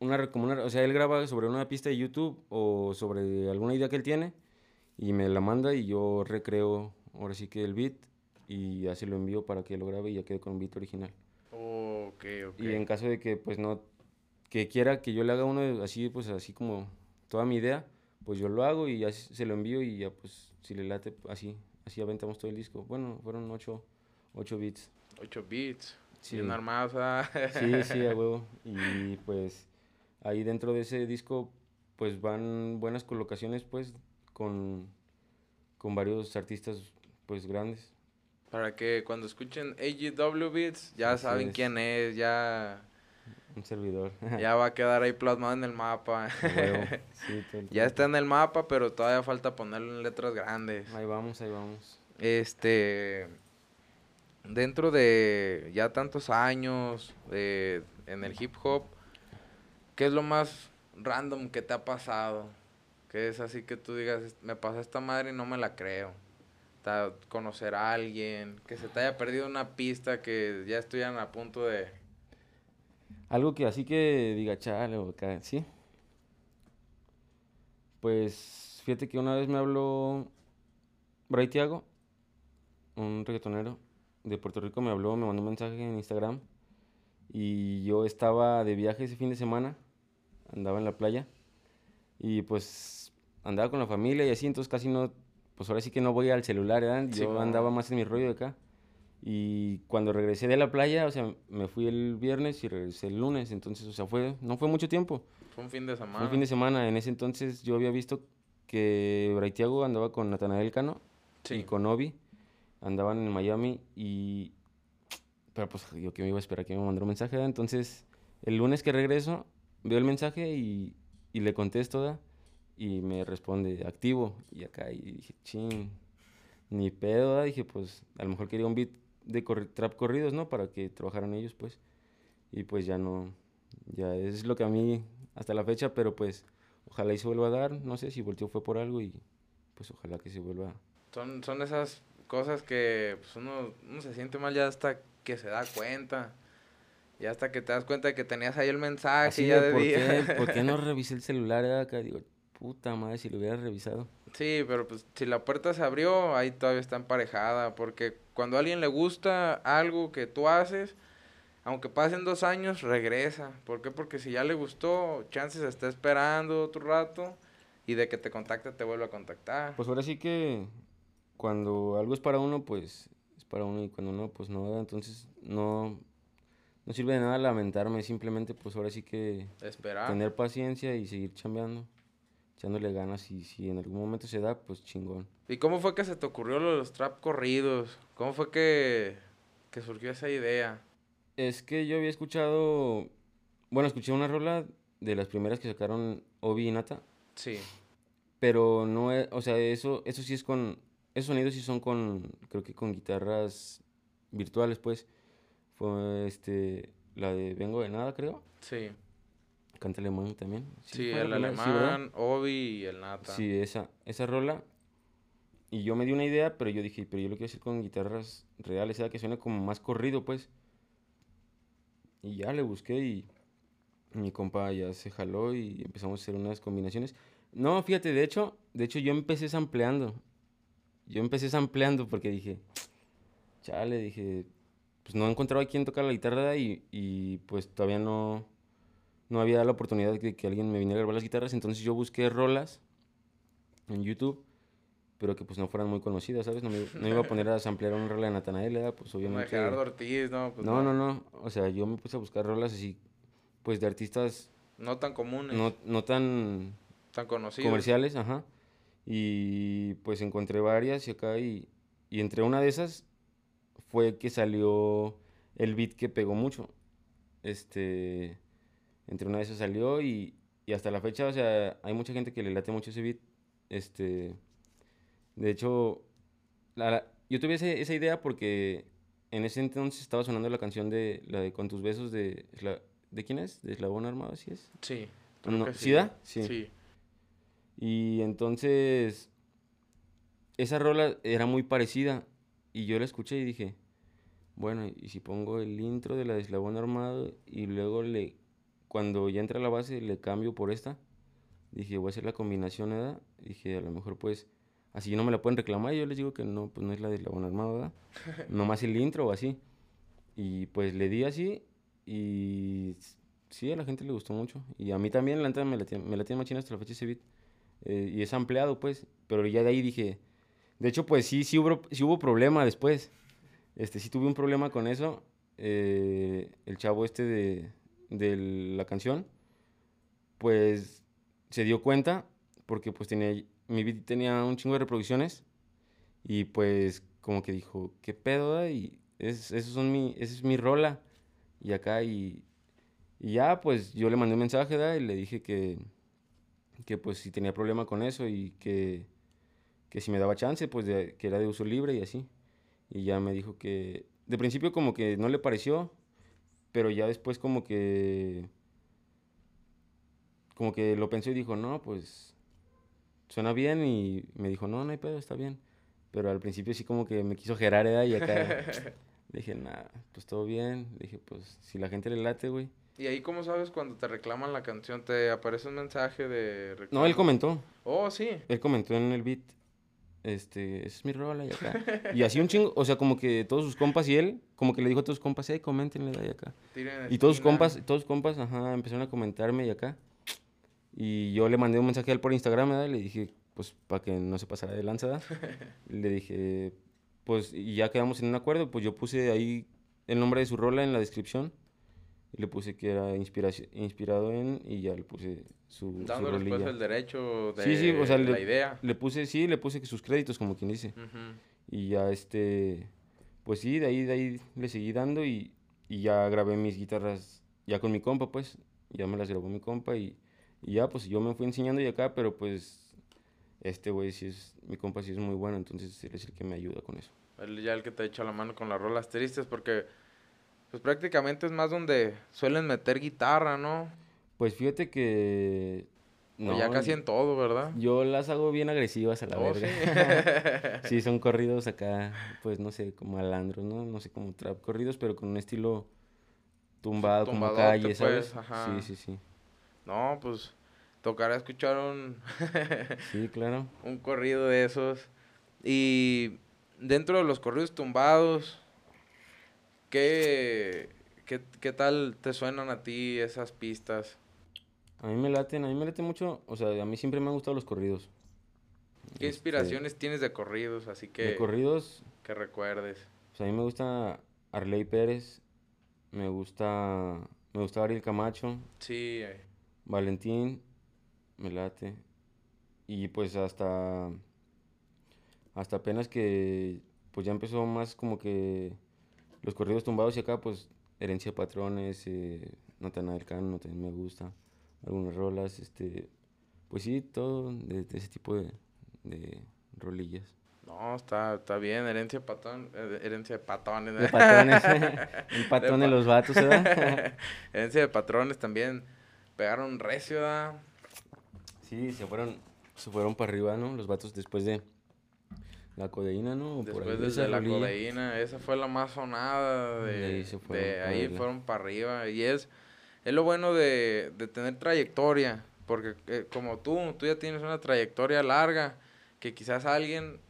una, como una- o sea, él graba sobre una pista de YouTube o sobre alguna idea que él tiene y me la manda y yo recreo, ahora sí que el beat y ya se lo envío para que lo grabe y ya quede con un beat original. Ok. Y en caso de que, pues no, que quiera que yo le haga uno así, pues así como toda mi idea, pues yo lo hago y ya se lo envío y ya pues si le late, así, así aventamos todo el disco. Bueno, fueron ocho, ocho beats. 8 beats. Sí. Bien armados. ah. Sí, sí, a huevo. Y pues ahí dentro de ese disco, pues van buenas colocaciones, pues, con, con varios artistas, pues, grandes. Para que cuando escuchen AGW Beats ya Así saben es. quién es, ya, Un servidor. ya va a quedar ahí plasmado en el mapa. Sí, ya está en el mapa, pero todavía falta ponerlo en letras grandes. Ahí vamos, ahí vamos. Este, dentro de ya tantos años de, en el hip hop, ¿qué es lo más random que te ha pasado? Que es así que tú digas, me pasa esta madre y no me la creo. Ta- conocer a alguien, que se te haya perdido una pista que ya estuvieran a punto de... Algo que así que diga, chale, acá, ¿sí? Pues fíjate que una vez me habló Bray Thiago, un reggaetonero de Puerto Rico, me habló, me mandó un mensaje en Instagram y yo estaba de viaje ese fin de semana, andaba en la playa y pues andaba con la familia y así, entonces casi no, pues ahora sí que no voy al celular, ¿verdad? Sí, Yo como- andaba más en mi rollo de acá. Y cuando regresé de la playa, o sea, me fui el viernes y regresé el lunes, entonces, o sea, fue, no fue mucho tiempo. Fue un fin de semana. Fue un fin de semana. En ese entonces yo había visto que Braithiago andaba con Natanael Cano y con Obi. Andaban en Miami y... Pero pues yo que me iba a esperar que me mandara un mensaje, ¿verdad? Entonces, el lunes que regreso, veo el mensaje y, y le contesto, ¿verdad? Y me responde, activo. Y acá, y dije, ching, ni pedo, ¿verdad? Dije, pues, a lo mejor quería un beat de corri- trap corridos, ¿no? Para que trabajaran ellos, pues. Y pues ya no, ya es lo que a mí hasta la fecha, pero pues ojalá y se vuelva a dar, no sé si volteó fue por algo y pues ojalá que se vuelva. Son, son esas cosas que pues, uno, uno se siente mal ya hasta que se da cuenta. Ya hasta que te das cuenta de que tenías ahí el mensaje Así ya de, ¿por día. qué, por qué no revisé el celular eh, acá? Digo, puta madre, si lo hubiera revisado. Sí, pero pues si la puerta se abrió, ahí todavía está emparejada. Porque cuando a alguien le gusta algo que tú haces, aunque pasen dos años, regresa. ¿Por qué? Porque si ya le gustó, chances está esperando otro rato y de que te contacte te vuelve a contactar. Pues ahora sí que cuando algo es para uno, pues es para uno y cuando no, pues no, entonces no, no sirve de nada lamentarme, simplemente pues ahora sí que Esperar. tener paciencia y seguir chambeando, echándole ganas y si en algún momento se da, pues chingón. ¿Y cómo fue que se te ocurrió lo de los trap corridos? ¿Cómo fue que, que surgió esa idea? Es que yo había escuchado, bueno, escuché una rola de las primeras que sacaron Obi y Nata, Sí. pero no, es- o sea, eso, eso sí es con, esos sonidos sí son con, creo que con guitarras virtuales, pues. Fue este, la de Vengo de Nada, creo. Sí. Canta alemán también. Sí, la el primera, sí, alemán, Obi y el Nata. Sí, esa, esa rola. Y yo me di una idea, pero yo dije, pero yo lo quiero hacer con guitarras reales, sea que suene como más corrido, pues. Y ya le busqué y mi compa ya se jaló y empezamos a hacer unas combinaciones. No, fíjate, de hecho, de hecho yo empecé sampleando. Yo empecé sampleando porque dije, chale, dije, pues no encontraba a quién tocar la guitarra y, y pues todavía no, no había la oportunidad de que alguien me viniera a grabar las guitarras, entonces yo busqué rolas en YouTube, pero que pues no fueran muy conocidas, ¿sabes? No me, no iba a poner a samplear una rola de Natanael, ¿verdad? pues obviamente... De Gerardo Ortiz, ¿no? Pues no, no, no, o sea, yo me puse a buscar rolas así, pues de artistas... No tan comunes. No, no tan... Tan conocidos. Comerciales, ajá. Y pues encontré varias y acá y, y entre una de esas fue que salió el beat que pegó mucho. Este, entre una de esas salió y, y hasta la fecha, o sea, hay mucha gente que le late mucho ese beat. Este, de hecho, la, yo tuve esa idea porque en ese entonces estaba sonando la canción de la de Con tus besos de ¿de quién es? ¿De Eslabón Armado, así es? Sí. No, sí. Sí. sí. Y entonces esa rola era muy parecida y yo la escuché y dije, bueno, y si pongo el intro de la de Eslabón Armado y luego le cuando ya entra la base le cambio por esta. Dije, voy a hacer la combinación, ¿verdad? Dije, a lo mejor pues así no me la pueden reclamar y yo les digo que no, pues no es la de Eslabón Armado, ¿verdad? Nomás el intro o así. Y pues le di así y sí, a la gente le gustó mucho. Y a mí también, la me la, me la tiene machina hasta la fecha ese beat. Eh, y es ampliado, pues. Pero ya de ahí dije... De hecho, pues sí, sí hubo, sí hubo problema después. Este, sí tuve un problema con eso. Eh, el chavo este de, de la canción, pues se dio cuenta porque pues tenía, mi beat tenía un chingo de reproducciones y pues como que dijo, ¿qué pedo? Y es, eso son mi, esa es mi rola. Y acá y, y ya pues yo le mandé un mensaje y le dije que, que pues si tenía problema con eso y que, que si me daba chance, pues que era de uso libre y así. Y ya me dijo que, de principio como que no le pareció, pero ya después como que, como que lo pensó y dijo, no, pues suena bien y me dijo, no, no hay pedo, está bien. Pero al principio sí como que me quiso gerar, ¿eh? Y acá dije, nada, pues todo bien. Dije, pues si la gente le late, güey. ¿Y ahí cómo sabes cuando te reclaman la canción? ¿Te aparece un mensaje de No, él comentó. Oh, sí. Él comentó en el beat este, esa es mi rola y acá. y así un chingo, o sea, como que todos sus compas y él, como que le dijo a todos sus compas, hey, coméntenle de ahí acá. y todos sus compas, todos sus compas, ajá, empezaron a comentarme y acá. Y yo le mandé un mensaje a él por Instagram, ¿verdad? Le dije, pues, para que no se pasara de lanzada. le dije, pues, y ya quedamos en un acuerdo, pues yo puse ahí el nombre de su rola en la descripción le puse que era inspirado en y ya le puse su Dándole después el derecho de la idea. Le puse, sí, le puse que sus créditos, como quien dice. Y ya este, pues sí, de ahí, de ahí le seguí dando y, y, ya grabé mis guitarras ya con mi compa, pues. Ya me las grabó mi compa y, y ya, pues yo me fui enseñando y acá, pero pues este güey sí es, mi compa sí es muy bueno, entonces él es el que me ayuda con eso. Él ya el que te ha hecho la mano con las rolas tristes porque pues prácticamente es más donde suelen meter guitarra, ¿no? Pues fíjate que... No, ya casi en todo, ¿verdad? Yo las hago bien agresivas a la oh, verga. ¿sí? son corridos acá, pues no sé, como alandros, ¿no? No sé, como trap corridos, pero con un estilo tumbado, como calle, ¿sabes? Pues, sí, sí, sí. No, pues tocará escuchar un... sí, claro. Un corrido de esos. Y dentro de los corridos tumbados, ¿Qué, qué, tal te suenan a ti esas pistas? A mí me laten, a mí me late mucho, o sea, a mí siempre me han gustado los corridos. ¿Qué este, inspiraciones tienes de corridos? Así que... De corridos... Que recuerdes. Pues a mí me gusta Arley Pérez, me gusta, me gusta Ariel Camacho. Sí. Valentín, me late. Y pues hasta, hasta apenas que, pues ya empezó más como que los corridos tumbados y acá, pues, herencia de patrones, eh, Notana del Cano, también me gusta. Algunas rolas, este, pues sí, todo de, ese tipo de, de, rolillas. No, está, está bien, herencia de patón, eh, herencia de patones. De patones, el patón de, los vatos, ¿verdad? herencia de patrones también, pegaron recio, ¿verdad? Sí, se fueron, se fueron para arriba, ¿no? Los vatos después de la codeína, ¿no? Después de la codeína, esa fue la más sonada. De, de ahí, fueron para arriba. Y es, es lo bueno de, de tener trayectoria. Porque eh, como tú, tú ya tienes una trayectoria larga. Que quizás alguien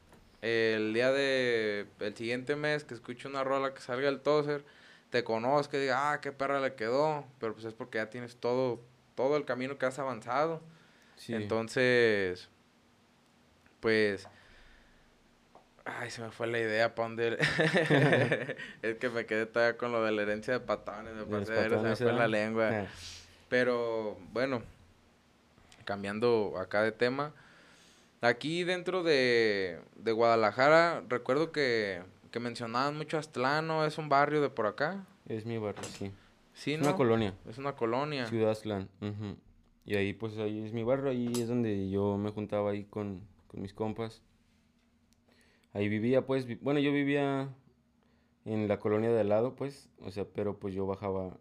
el día de el siguiente mes que escuche una rola que salga el toser, te conozca y diga, ah, qué perra le quedó, pero pues es porque ya tienes todo, todo el camino que has avanzado. Entonces, pues, ay, se me fue la idea para dónde... es que me quedé todavía con lo de la herencia de patones, me, se me fue la lengua. Ah. Pero, bueno, cambiando acá de tema, aquí dentro de, de Guadalajara, recuerdo que, que mencionaban mucho Aztlán, ¿Es un barrio de por acá? Es mi barrio, sí. Sí, es una colonia. Es una colonia. Ciudad Aztlán. Y ahí, pues, ahí es mi barrio, ahí es donde yo me juntaba ahí con, con mis compas. Ahí vivía, pues, bueno, yo vivía en la colonia de al lado, pues, o sea, pero pues yo bajaba,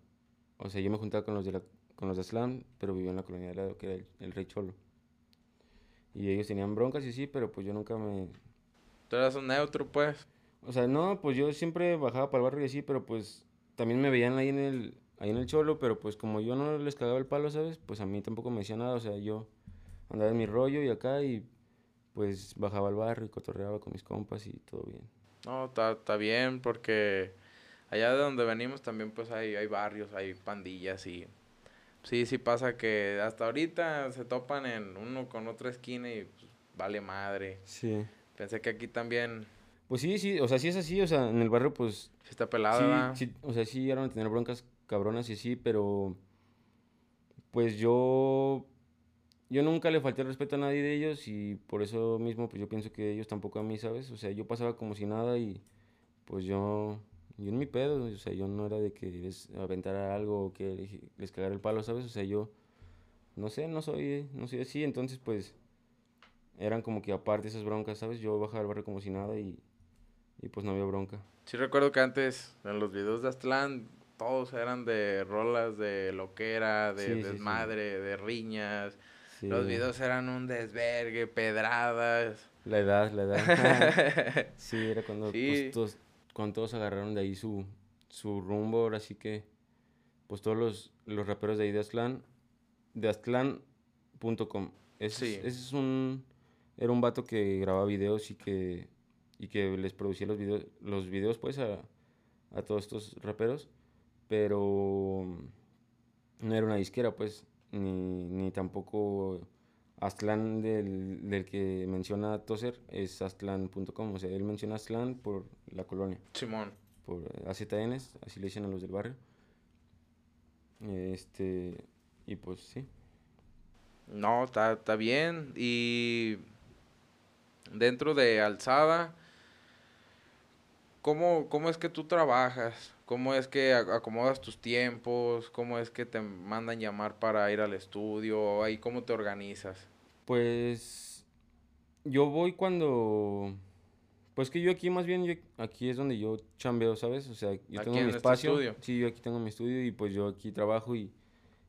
o sea, yo me juntaba con los de la con los de Slam, pero vivía en la colonia de lado, que era el, Rey Cholo. Y ellos tenían broncas y sí, pero pues yo nunca me... ¿Tú eras un neutro, pues? O sea, no, pues yo siempre bajaba para el barrio y así, pero pues también me veían ahí en el, ahí en el Cholo, pero pues como yo no les cagaba el palo, ¿sabes? Pues a mí tampoco me decía nada, o sea, yo andaba en mi rollo y acá y pues bajaba al barrio y cotorreaba con mis compas y todo bien. No, está bien porque allá de donde venimos también pues hay, hay barrios, hay pandillas y Sí, sí pasa que hasta ahorita se topan en uno con otra esquina y pues, vale madre. Sí. Pensé que aquí también... Pues sí, sí, o sea, sí es así, o sea, en el barrio pues... Sí está pelado, sí, o sea, sí eran a tener broncas cabronas y sí, pero... Pues yo... Yo nunca le falté el respeto a nadie de ellos y por eso mismo pues yo pienso que ellos tampoco a mí, ¿sabes? O sea, yo pasaba como si nada y pues yo yo en mi pedo, o sea, yo no era de que les aventara algo o que les cagara el palo, ¿sabes? O sea, yo, no sé, no soy, no soy así, entonces pues eran como que aparte esas broncas, ¿sabes? Yo bajaba al barrio como si nada y, y pues no había bronca. Sí recuerdo que antes en los videos de Aztlán todos eran de rolas de loquera, de desmadre, de riñas. Los videos eran un desvergue, pedradas. La edad, la edad. sí, era cuando pues, todos, cuando todos agarraron de ahí su, su rumbo, ahora sí que, pues todos los, los raperos de ahí de Aztlán, de Aztlán.com. Ese, ese es un, era un vato que grababa videos y que, y que les producía los videos, los videos pues a, a todos estos raperos, pero no era una disquera pues, ni, ni tampoco Aztlán del, del, que menciona Toser es aztlán.com, o sea, él menciona Aztlán por la colonia. Simón. Por AZNs, así le dicen a los del barrio. Este, y pues sí. No, está, está bien. Y dentro de Alzada, ¿cómo, ¿cómo es que tú trabajas? ¿Cómo es que acomodas tus tiempos? ¿Cómo es que te mandan llamar para ir al estudio? ¿Ahí cómo te organizas? Pues yo voy cuando... Pues que yo aquí más bien, aquí es donde yo chambeo, ¿sabes? O sea, yo tengo mi este espacio. Estudio? Sí, yo aquí tengo mi estudio y pues yo aquí trabajo y,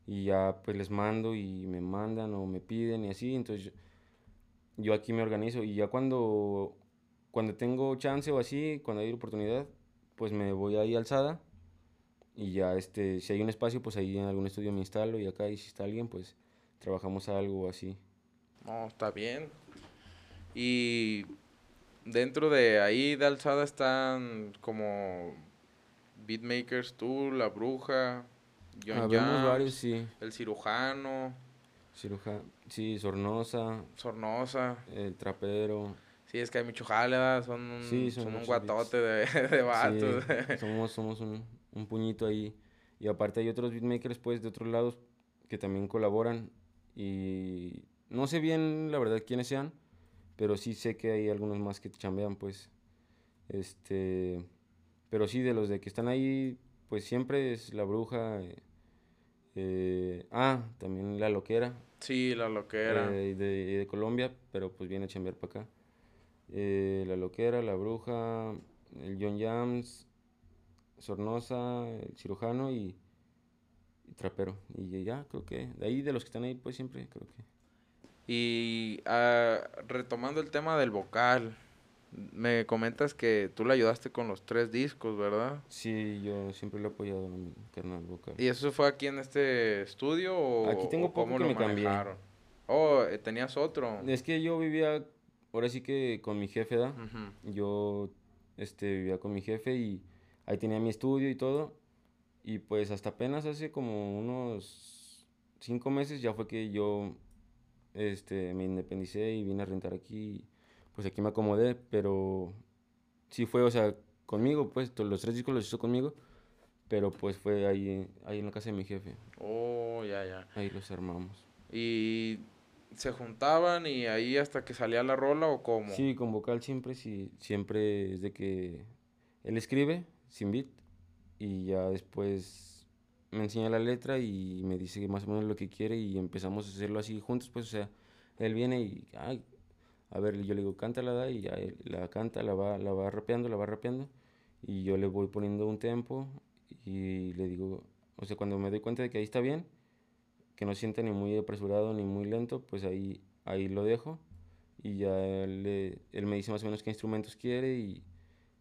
y ya pues les mando y me mandan o me piden y así. Entonces yo, yo aquí me organizo y ya cuando, cuando tengo chance o así, cuando hay oportunidad, pues me voy ahí alzada y ya este, si hay un espacio, pues ahí en algún estudio me instalo y acá y si está alguien, pues trabajamos algo así. No, está bien. Y dentro de ahí de alzada están como beatmakers tú, la bruja, John ah, varios, sí. el cirujano. Cirujano, sí, Sornosa. Sornosa. El trapero. Sí, es que hay mucho jale, son un, son, un guatote de, de vatos. somos somos un, un, puñito ahí. Y aparte hay otros beatmakers, pues, de otros lados que también colaboran. Y no sé bien, la verdad, quiénes sean, pero sí sé que hay algunos más que chambean, pues. Este... Pero sí, de los de que están ahí, pues siempre es La Bruja. Eh, eh, ah, también La Loquera. Sí, La Loquera. Eh, de, de, Colombia, pero pues viene a chambear para acá. Eh, la Loquera, La Bruja, el John Jams, Sornosa, el cirujano y, Trapero. Y ya, creo que, de ahí de los que están ahí, pues siempre, creo que. Y uh, retomando el tema del vocal, me comentas que tú le ayudaste con los tres discos, ¿verdad? Sí, yo siempre le he apoyado a mi canal vocal. ¿Y eso fue aquí en este estudio o Aquí tengo poco que me cambié. Oh, eh, tenías otro. Es que yo vivía ahora sí que con mi jefe, ¿da? Yo este, vivía con mi jefe y ahí tenía mi estudio y todo. Y pues hasta apenas hace como unos cinco meses ya fue que yo este, me independicé y vine a rentar aquí. Pues aquí me acomodé, pero sí fue, o sea, conmigo, pues los tres discos los hizo conmigo. Pero pues fue ahí, ahí en la casa de mi jefe. Oh, ya, ya. Ahí los armamos. Y se juntaban y ahí hasta que salía la rola o cómo? Sí, con vocal siempre, sí, siempre es de que él escribe sin beat y ya después me enseña la letra y me dice más o menos lo que quiere y empezamos a hacerlo así juntos, pues, o sea, él viene y, ay, a ver, yo le digo, cántala, da, y ya él la canta, la va, la va rapeando, la va rapeando y yo le voy poniendo un tempo y le digo, o sea, cuando me doy cuenta de que ahí está bien, que no sienta ni muy apresurado ni muy lento, pues ahí, ahí lo dejo y ya él, le- él me dice más o menos qué instrumentos quiere y,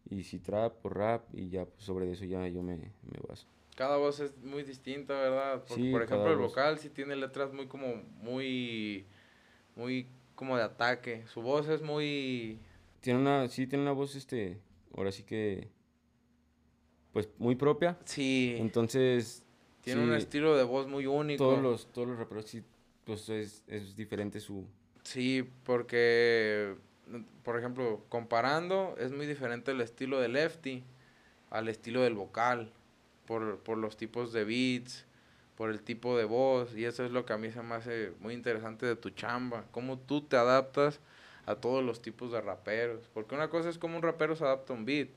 y si trap o rap y ya pues, sobre eso ya yo me, me baso. Cada voz es muy distinta, ¿verdad? Porque, Sí, por ejemplo, el vocal sí tiene letras muy como, muy, muy como de ataque. Su voz es muy, Tiene una, sí, tiene una voz, este, ahora sí que, pues muy propia. sí, Entonces, tiene un sí, estilo de voz muy único. todos los, todos los raperos sí, pues es, es diferente su... Sí, porque, por ejemplo, comparando, es muy diferente el estilo de Lefty al estilo del vocal, por, por los tipos de beats, por el tipo de voz, y eso es lo que a mí se me hace muy interesante de tu chamba, cómo tú te adaptas a todos los tipos de raperos, porque una cosa es como un rapero se adapta a un beat,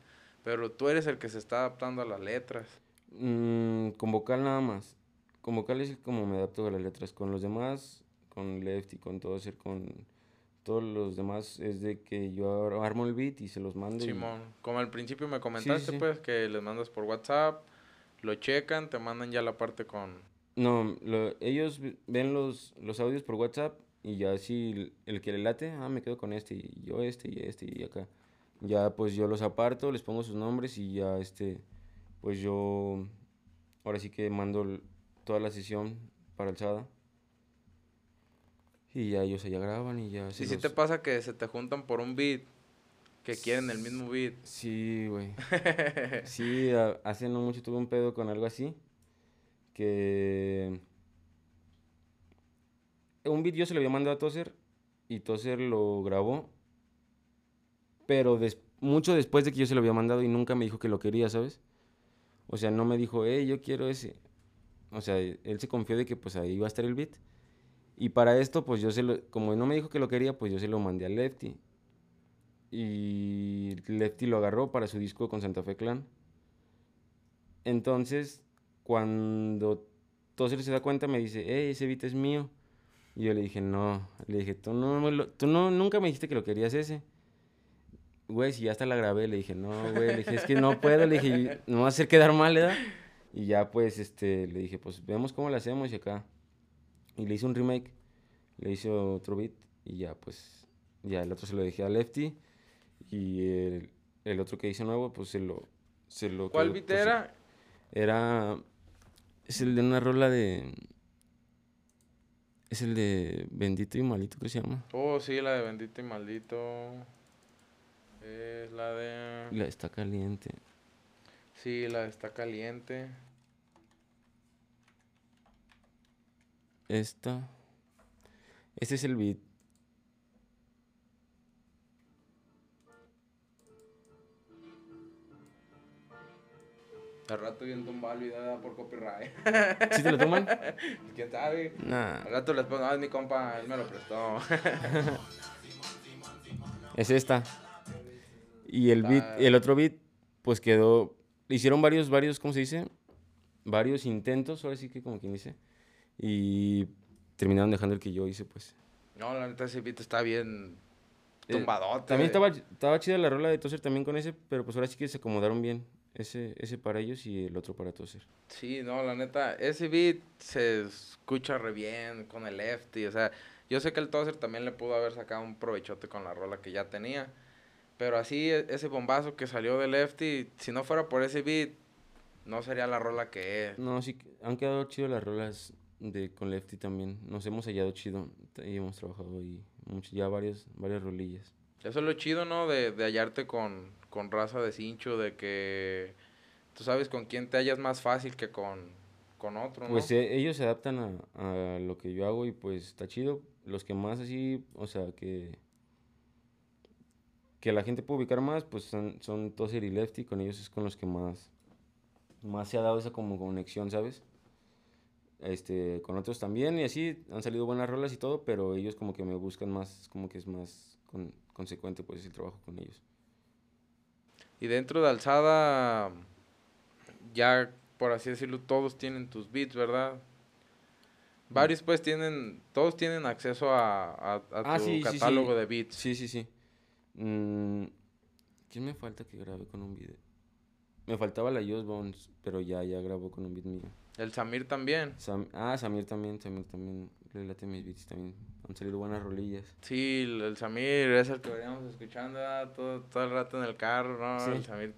pero tú eres el que se está adaptando a las letras. Mm, con vocal nada más. Con vocal es como me adapto a las letras. Con los demás, con Lefty, con todo ser con todos los demás, es de que yo ar- armo el beat y se los mando. y- Simón, como al principio me comentaste, sí. pues, que les mandas por WhatsApp, lo checan, te mandan ya la parte con... No, lo- ellos ve- ven los, los audios por WhatsApp y ya si el, el que le late, ah, me quedo con este y yo este y este y acá. Ya pues yo los aparto, les pongo sus nombres y ya este, pues yo ahora sí que mando toda la sesión para alzada. Y ya ellos allá graban y ya se Y si los- te pasa que se te juntan por un beat, que quieren el mismo beat. Sí, güey. Sí, a- hace no mucho tuve un pedo con algo así. Que. Un beat yo se lo había mandado a Tozer. Y Tozer lo grabó. Pero des- mucho después de que yo se lo había mandado y nunca me dijo que lo quería, ¿sabes? O sea, no me dijo, hey, yo quiero ese. O sea, él se confió de que pues ahí iba a estar el beat. Y para esto, pues yo se lo. Como no me dijo que lo quería, pues yo se lo mandé a Lefty. Y Lefty lo agarró para su disco con Santa Fe Clan. Entonces, cuando Tozer se da cuenta, me dice, hey, ese beat es mío. Y yo le dije, no. Le dije, tú, no, tú no, nunca me dijiste que lo querías ese. Güey, si ya hasta la grabé, le dije, no, güey. Le dije, es que no puedo. Le dije, no va a hacer quedar mal, ¿verdad? Y ya, pues, este, le dije, pues, vemos cómo lo hacemos y acá. Y le hice un remake. Le hice otro beat. Y ya, pues, ya el otro se lo dejé a Lefty. Y el, el otro que hice nuevo, pues, se lo... Se lo ¿Cuál beat pues, era? era. Es el de una rola de. Es el de Bendito y Malito, ¿qué se llama? Oh, sí, la de Bendito y Maldito. Es la de... La está caliente. Sí, la Está Caliente. Esta. Este es el beat. Al rato bien tumbado y da por copyright. ¿Sí te lo toman? ¿Quién sabe? Nah. Al rato les pongo, ah, es mi compa, él me lo prestó. Es esta. Y el beat, Ah. el otro beat, pues quedó. Hicieron varios, varios, ¿cómo se dice? Varios intentos, ahora sí que como quien dice. Y terminaron dejando el que yo hice, pues. no, la neta ese beat está bien Eh, tumbadote. También estaba, estaba chida la rola de Tozer también con ese, pero pues ahora sí que se acomodaron bien. Ese, ese para ellos y el otro para Tozer. Sí, no, la neta, ese beat se escucha re bien con el lefty, o sea, yo sé que el Tozer también le pudo haber sacado un provechote con la rola que ya tenía, pero así e- ese bombazo que salió de lefty, si no fuera por ese beat, no sería la rola que es. No, sí, han quedado chido las rolas de con Lefty también. Nos hemos hallado chido y hemos trabajado ahí mucho, ya varios, varias rolillas. Eso es lo chido, ¿no? De, de hallarte con, con raza de cincho, de que tú sabes con quién te hallas más fácil que con, con otro, ¿no? Pues eh, ellos se adaptan a, a lo que yo hago y pues está chido. Los que más así, o sea, que que la gente puede ubicar más, pues son, son Tozer y Lefty, con ellos es con los que más, más se ha dado esa como conexión, ¿sabes? Este, con otros también y así han salido buenas rolas y todo, pero ellos como que me buscan más, como que es más con- consecuente pues el trabajo con ellos. Y dentro de Alzada, ya por así decirlo, todos tienen tus beats, ¿verdad? Varios pues tienen, todos tienen acceso a, a, a Ah, tu sí, sí, sí. catálogo de beats. Sí, sí, sí. Mm, ¿Quién me falta que grabe con un video? Me faltaba la Just Bones, pero ya, ya grabó con un beat mío. El Samir también. Sam- ah, Samir también, Samir también le late mis beats también. Han salido buenas rolillas. Sí, el, el Samir es el que veníamos escuchando ¿verdad? todo, todo el rato en el carro, ¿no? Sí. El Samir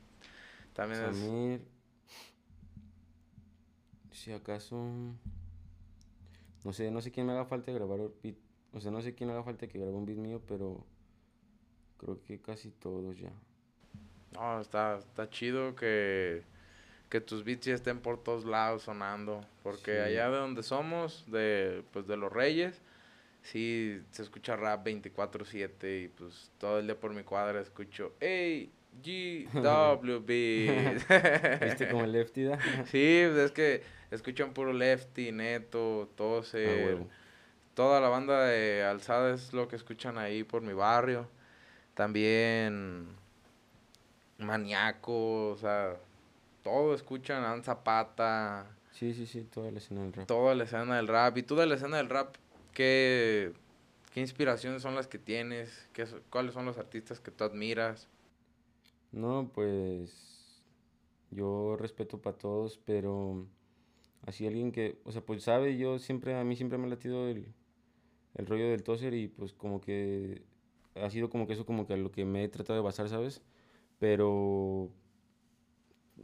también es... Samir. Si acaso. No sé, no sé quién me haga falta grabar un beat. O sea, no sé quién haga falta que grabe un beat mío, pero. Creo que casi todos ya. No, está, está chido que, que tus beats ya estén por todos lados sonando. Porque Sí. allá de donde somos, de, pues de los Reyes, sí se escucha rap 24-7 y pues todo el día por mi cuadra escucho Hey, GWB. ¿Viste como el Lefty da? Sí, pues es que escuchan puro Lefty, Neto, Ah, Tozer. huevo. Toda la banda de Alzada es lo que escuchan ahí por mi barrio. También Maniaco, o sea, todo escuchan, An Zapata, Sí, sí, sí, toda la escena del rap. toda la escena del rap. ¿Y tú de la escena del rap qué, qué inspiraciones son las que tienes? ¿Qué, ¿Cuáles son los artistas que tú admiras? No, pues yo respeto para todos, pero así alguien que, o sea, pues sabe, yo siempre, a mí siempre me ha latido el, el rollo del toser y pues como que ha sido como que eso como que lo que me he tratado de basar, ¿sabes? Pero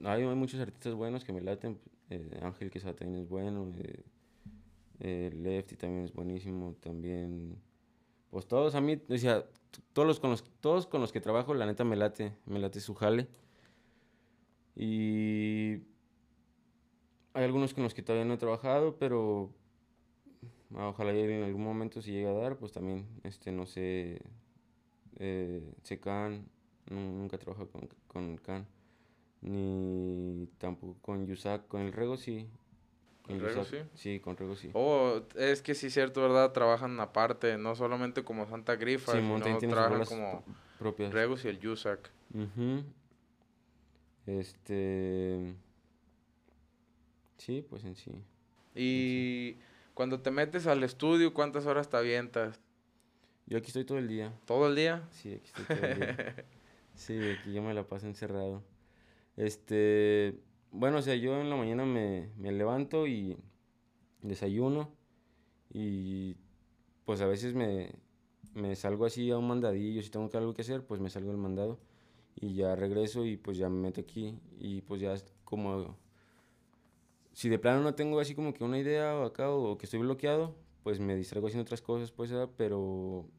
hay, hay muchos artistas buenos que me laten, eh, Ángel Quesada también es bueno, eh, eh, Lefty también es buenísimo, también, pues todos a mí, o sea, todos los con los, todos con los que trabajo, la neta me late, me late su jale. Y hay algunos con los que todavía no he trabajado, pero ah, ojalá en algún momento si llega a dar, pues también, este, no sé, eh, Secan, nu- nunca he trabajado con, con Can, ni tampoco con Yusak, con el Rego sí. ¿Con Rego Yusak, Sí, con Rego sí. Oh, es que sí, cierto, ¿verdad? Trabajan aparte, no solamente como Santa Grifa, Simón sino trabajan como propias. Regus y el Yusak. Ujú. Este. Sí, pues en sí. Y cuando te metes al estudio, ¿cuántas horas te avientas? Yo aquí estoy todo el día. ¿Todo el día? Sí, aquí estoy todo el día. Sí, aquí yo me la paso encerrado. Este. Bueno, o sea, yo en la mañana me, me levanto y desayuno. Y pues a veces me, me salgo así a un mandadillo. Si tengo que algo que hacer, pues me salgo al mandado. Y ya regreso y pues ya me meto aquí. Y pues ya como. Si de plano no tengo así como que una idea o acá o que estoy bloqueado, pues me distraigo haciendo otras cosas, pues, pero.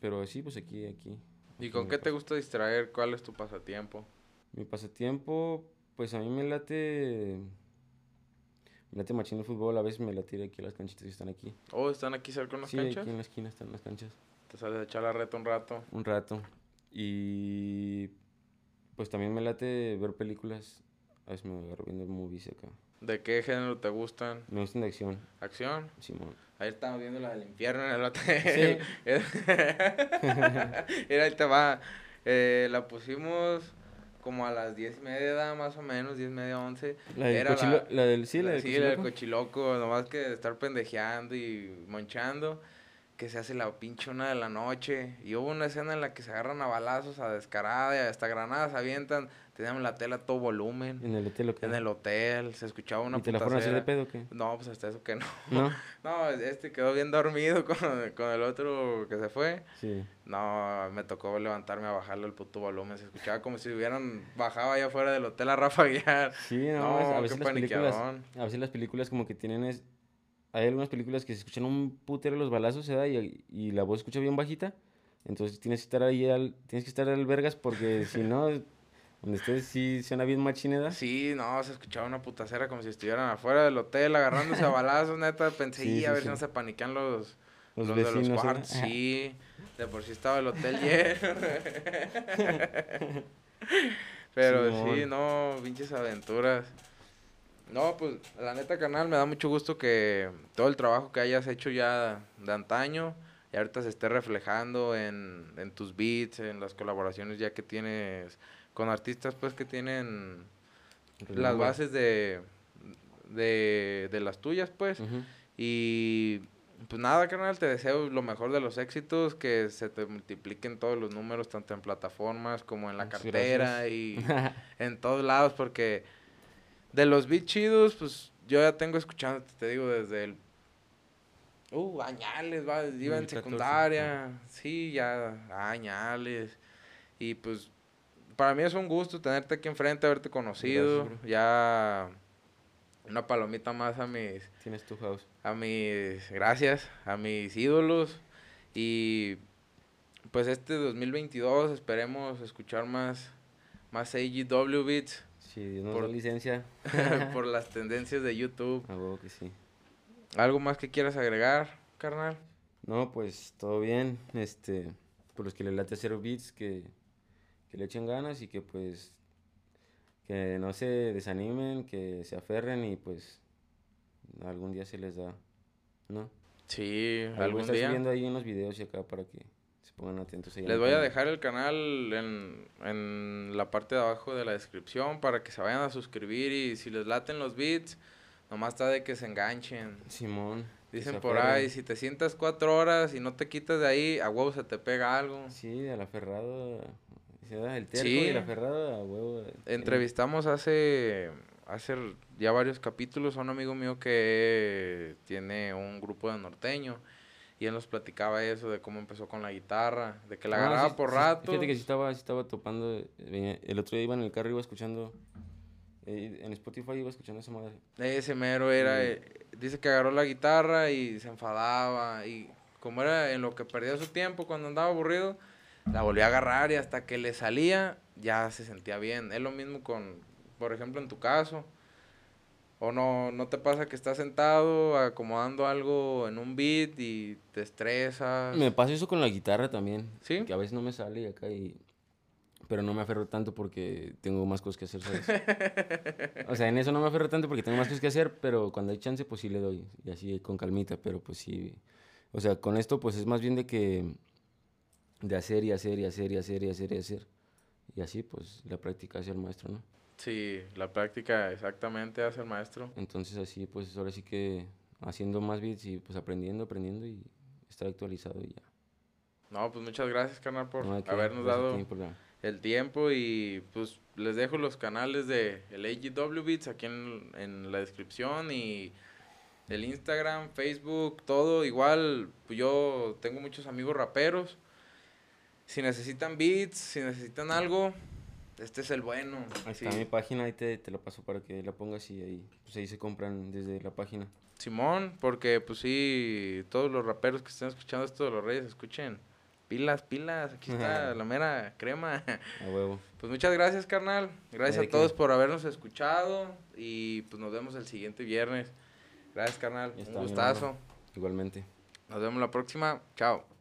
Pero sí, pues aquí, aquí. ¿Y con qué te gusta distraer? ¿Cuál es tu pasatiempo? Mi pasatiempo, pues a mí me late. Me late machín el fútbol, a veces me late ir aquí a las canchitas que están aquí. Oh, ¿están aquí cerca en las sí, canchas? aquí en la esquina están las canchas. Te sales a echar la reta un rato. Un rato. Y. Pues también me late ver películas. A veces me agarro viendo movies acá. ¿De qué género te gustan? Me gustan de acción, ¿Acción? Simón. Ahí estamos viendo la del infierno en el hotel. Mira, ahí te va. Eh, la pusimos como a las diez y media, más o menos, diez y media, once. La del, Era la- la del sí, la del sí, la del cochiloco. cochiloco, nomás que estar pendejeando y monchando, que se hace la pinche una de la noche. Y hubo una escena en la que se agarran a balazos, a descarada, y hasta granadas avientan. Teníamos la tela a todo volumen. En el hotel, ¿o qué? En el hotel, se escuchaba una ¿Y te la fueron a hacer de pedo o qué? No, pues hasta eso que no. ¿No? No, este quedó bien dormido con, con el otro que se fue. Sí. No, me tocó levantarme a bajarle el puto volumen. Se escuchaba como si hubieran bajado allá afuera del hotel a rafaguear. Sí, no, No, a qué veces las películas, a veces las películas como que tienen es, hay algunas películas que se escuchan un putero los balazos, ¿verdad? Y, y la voz se escucha bien bajita, Entonces tienes que estar ahí, al, tienes que estar al vergas porque si no, donde estés sí suena bien machineda. Sí, no, se escuchaba una putacera como si estuvieran afuera del hotel agarrándose a balazos, neta. Pensé, Sí, sí, a ver sí. si no se paniquean los, Los los, de vecinos, los ¿eh? cuartos. Sí, de por sí estaba el hotel lleno. Pero sí, no, pinches aventuras. No, pues la neta, canal, me da mucho gusto que todo el trabajo que hayas hecho ya de antaño y ahorita se esté reflejando en, en tus beats, en las colaboraciones ya que tienes con artistas pues que tienen las bases de, de, de las tuyas pues. Y pues nada, carnal, te deseo lo mejor de los éxitos, que se te multipliquen todos los números, tanto en plataformas como en la cartera gracias. y en todos lados, porque de los beats chidos, pues yo ya tengo escuchando, te digo, desde el... Uh, añales, va, iba en 2014, secundaria, sí, ya, añales. Y pues, para mí es un gusto tenerte aquí enfrente, haberte conocido, Gracias, ya una palomita más a mis Tienes tu house. a mis gracias a mis ídolos y pues este 2022 esperemos escuchar más más AGW beats Si Dios nos Por- da licencia. por las tendencias de YouTube. A huevo que sí. ¿Algo más que quieras agregar, carnal? No, pues todo bien. Este, por los que les late hacer beats, que, que le echen ganas y que pues que no se desanimen, que se aferren y pues algún día se les da, ¿no? Sí, algún día. subiendo ahí unos videos y acá para que pongan atentos. ahí Les el voy a dejar el canal en, en la parte de abajo de la descripción para que se vayan a suscribir y si les laten los beats, nomás está de que se enganchen. Simón. Dicen por ahí, si te sientas cuatro horas y no te quitas de ahí, a huevo se te pega algo. Sí, al aferrado, se da el terco Sí. y el aferrado a huevo. Entrevistamos hace, hace ya varios capítulos a un amigo mío que tiene un grupo de norteño y él nos platicaba eso de cómo empezó con la guitarra, de que la Ah, agarraba sí, por sí, rato. Fíjate que sí estaba, sí estaba topando. venía- el otro día iba en el carro, iba escuchando. eh, en Spotify iba escuchando esa madre. Ese mero era, eh, dice que agarró la guitarra y se enfadaba y como era en lo que perdía su tiempo cuando andaba aburrido, la volvió a agarrar y hasta que le salía ya se sentía bien. Es lo mismo con, por ejemplo, en tu caso. O no, no te pasa que estás sentado acomodando algo en un beat y te estresas. Me pasa eso con la guitarra también. ¿Sí? Que a veces no me sale y acá y. Pero no me aferro tanto porque tengo más cosas que hacer, ¿sabes? o sea, en eso no me aferro tanto porque tengo más cosas que hacer, pero cuando hay chance, pues sí le doy. Y así con calmita, pero pues sí. O sea, con esto, pues es más bien de que. De hacer y hacer y hacer y hacer y hacer y hacer. Y así, pues la práctica hace el maestro, ¿no? Sí, la práctica exactamente hace el maestro. Entonces así, pues ahora sí que haciendo más beats y pues aprendiendo, aprendiendo y estar actualizado y ya. No, pues muchas gracias, carnal, por No habernos dado el tiempo y pues les dejo los canales de el AGW Beats aquí en, en la descripción y el Instagram, Facebook, todo igual, pues yo tengo muchos amigos raperos. Si necesitan beats, si necesitan algo, este es el bueno. Ahí Sí. está mi página, ahí te, te la paso para que la pongas y ahí, pues ahí se compran desde la página. Simón, porque pues sí, todos los raperos que estén escuchando esto de los Reyes, escuchen. Pilas, pilas, aquí está la mera crema. A huevo. Pues muchas gracias, carnal. Gracias ¿De a todos por habernos escuchado y pues nos vemos el siguiente viernes. Gracias, carnal. Está, Un gustazo. Igualmente. Nos vemos la próxima. Chao.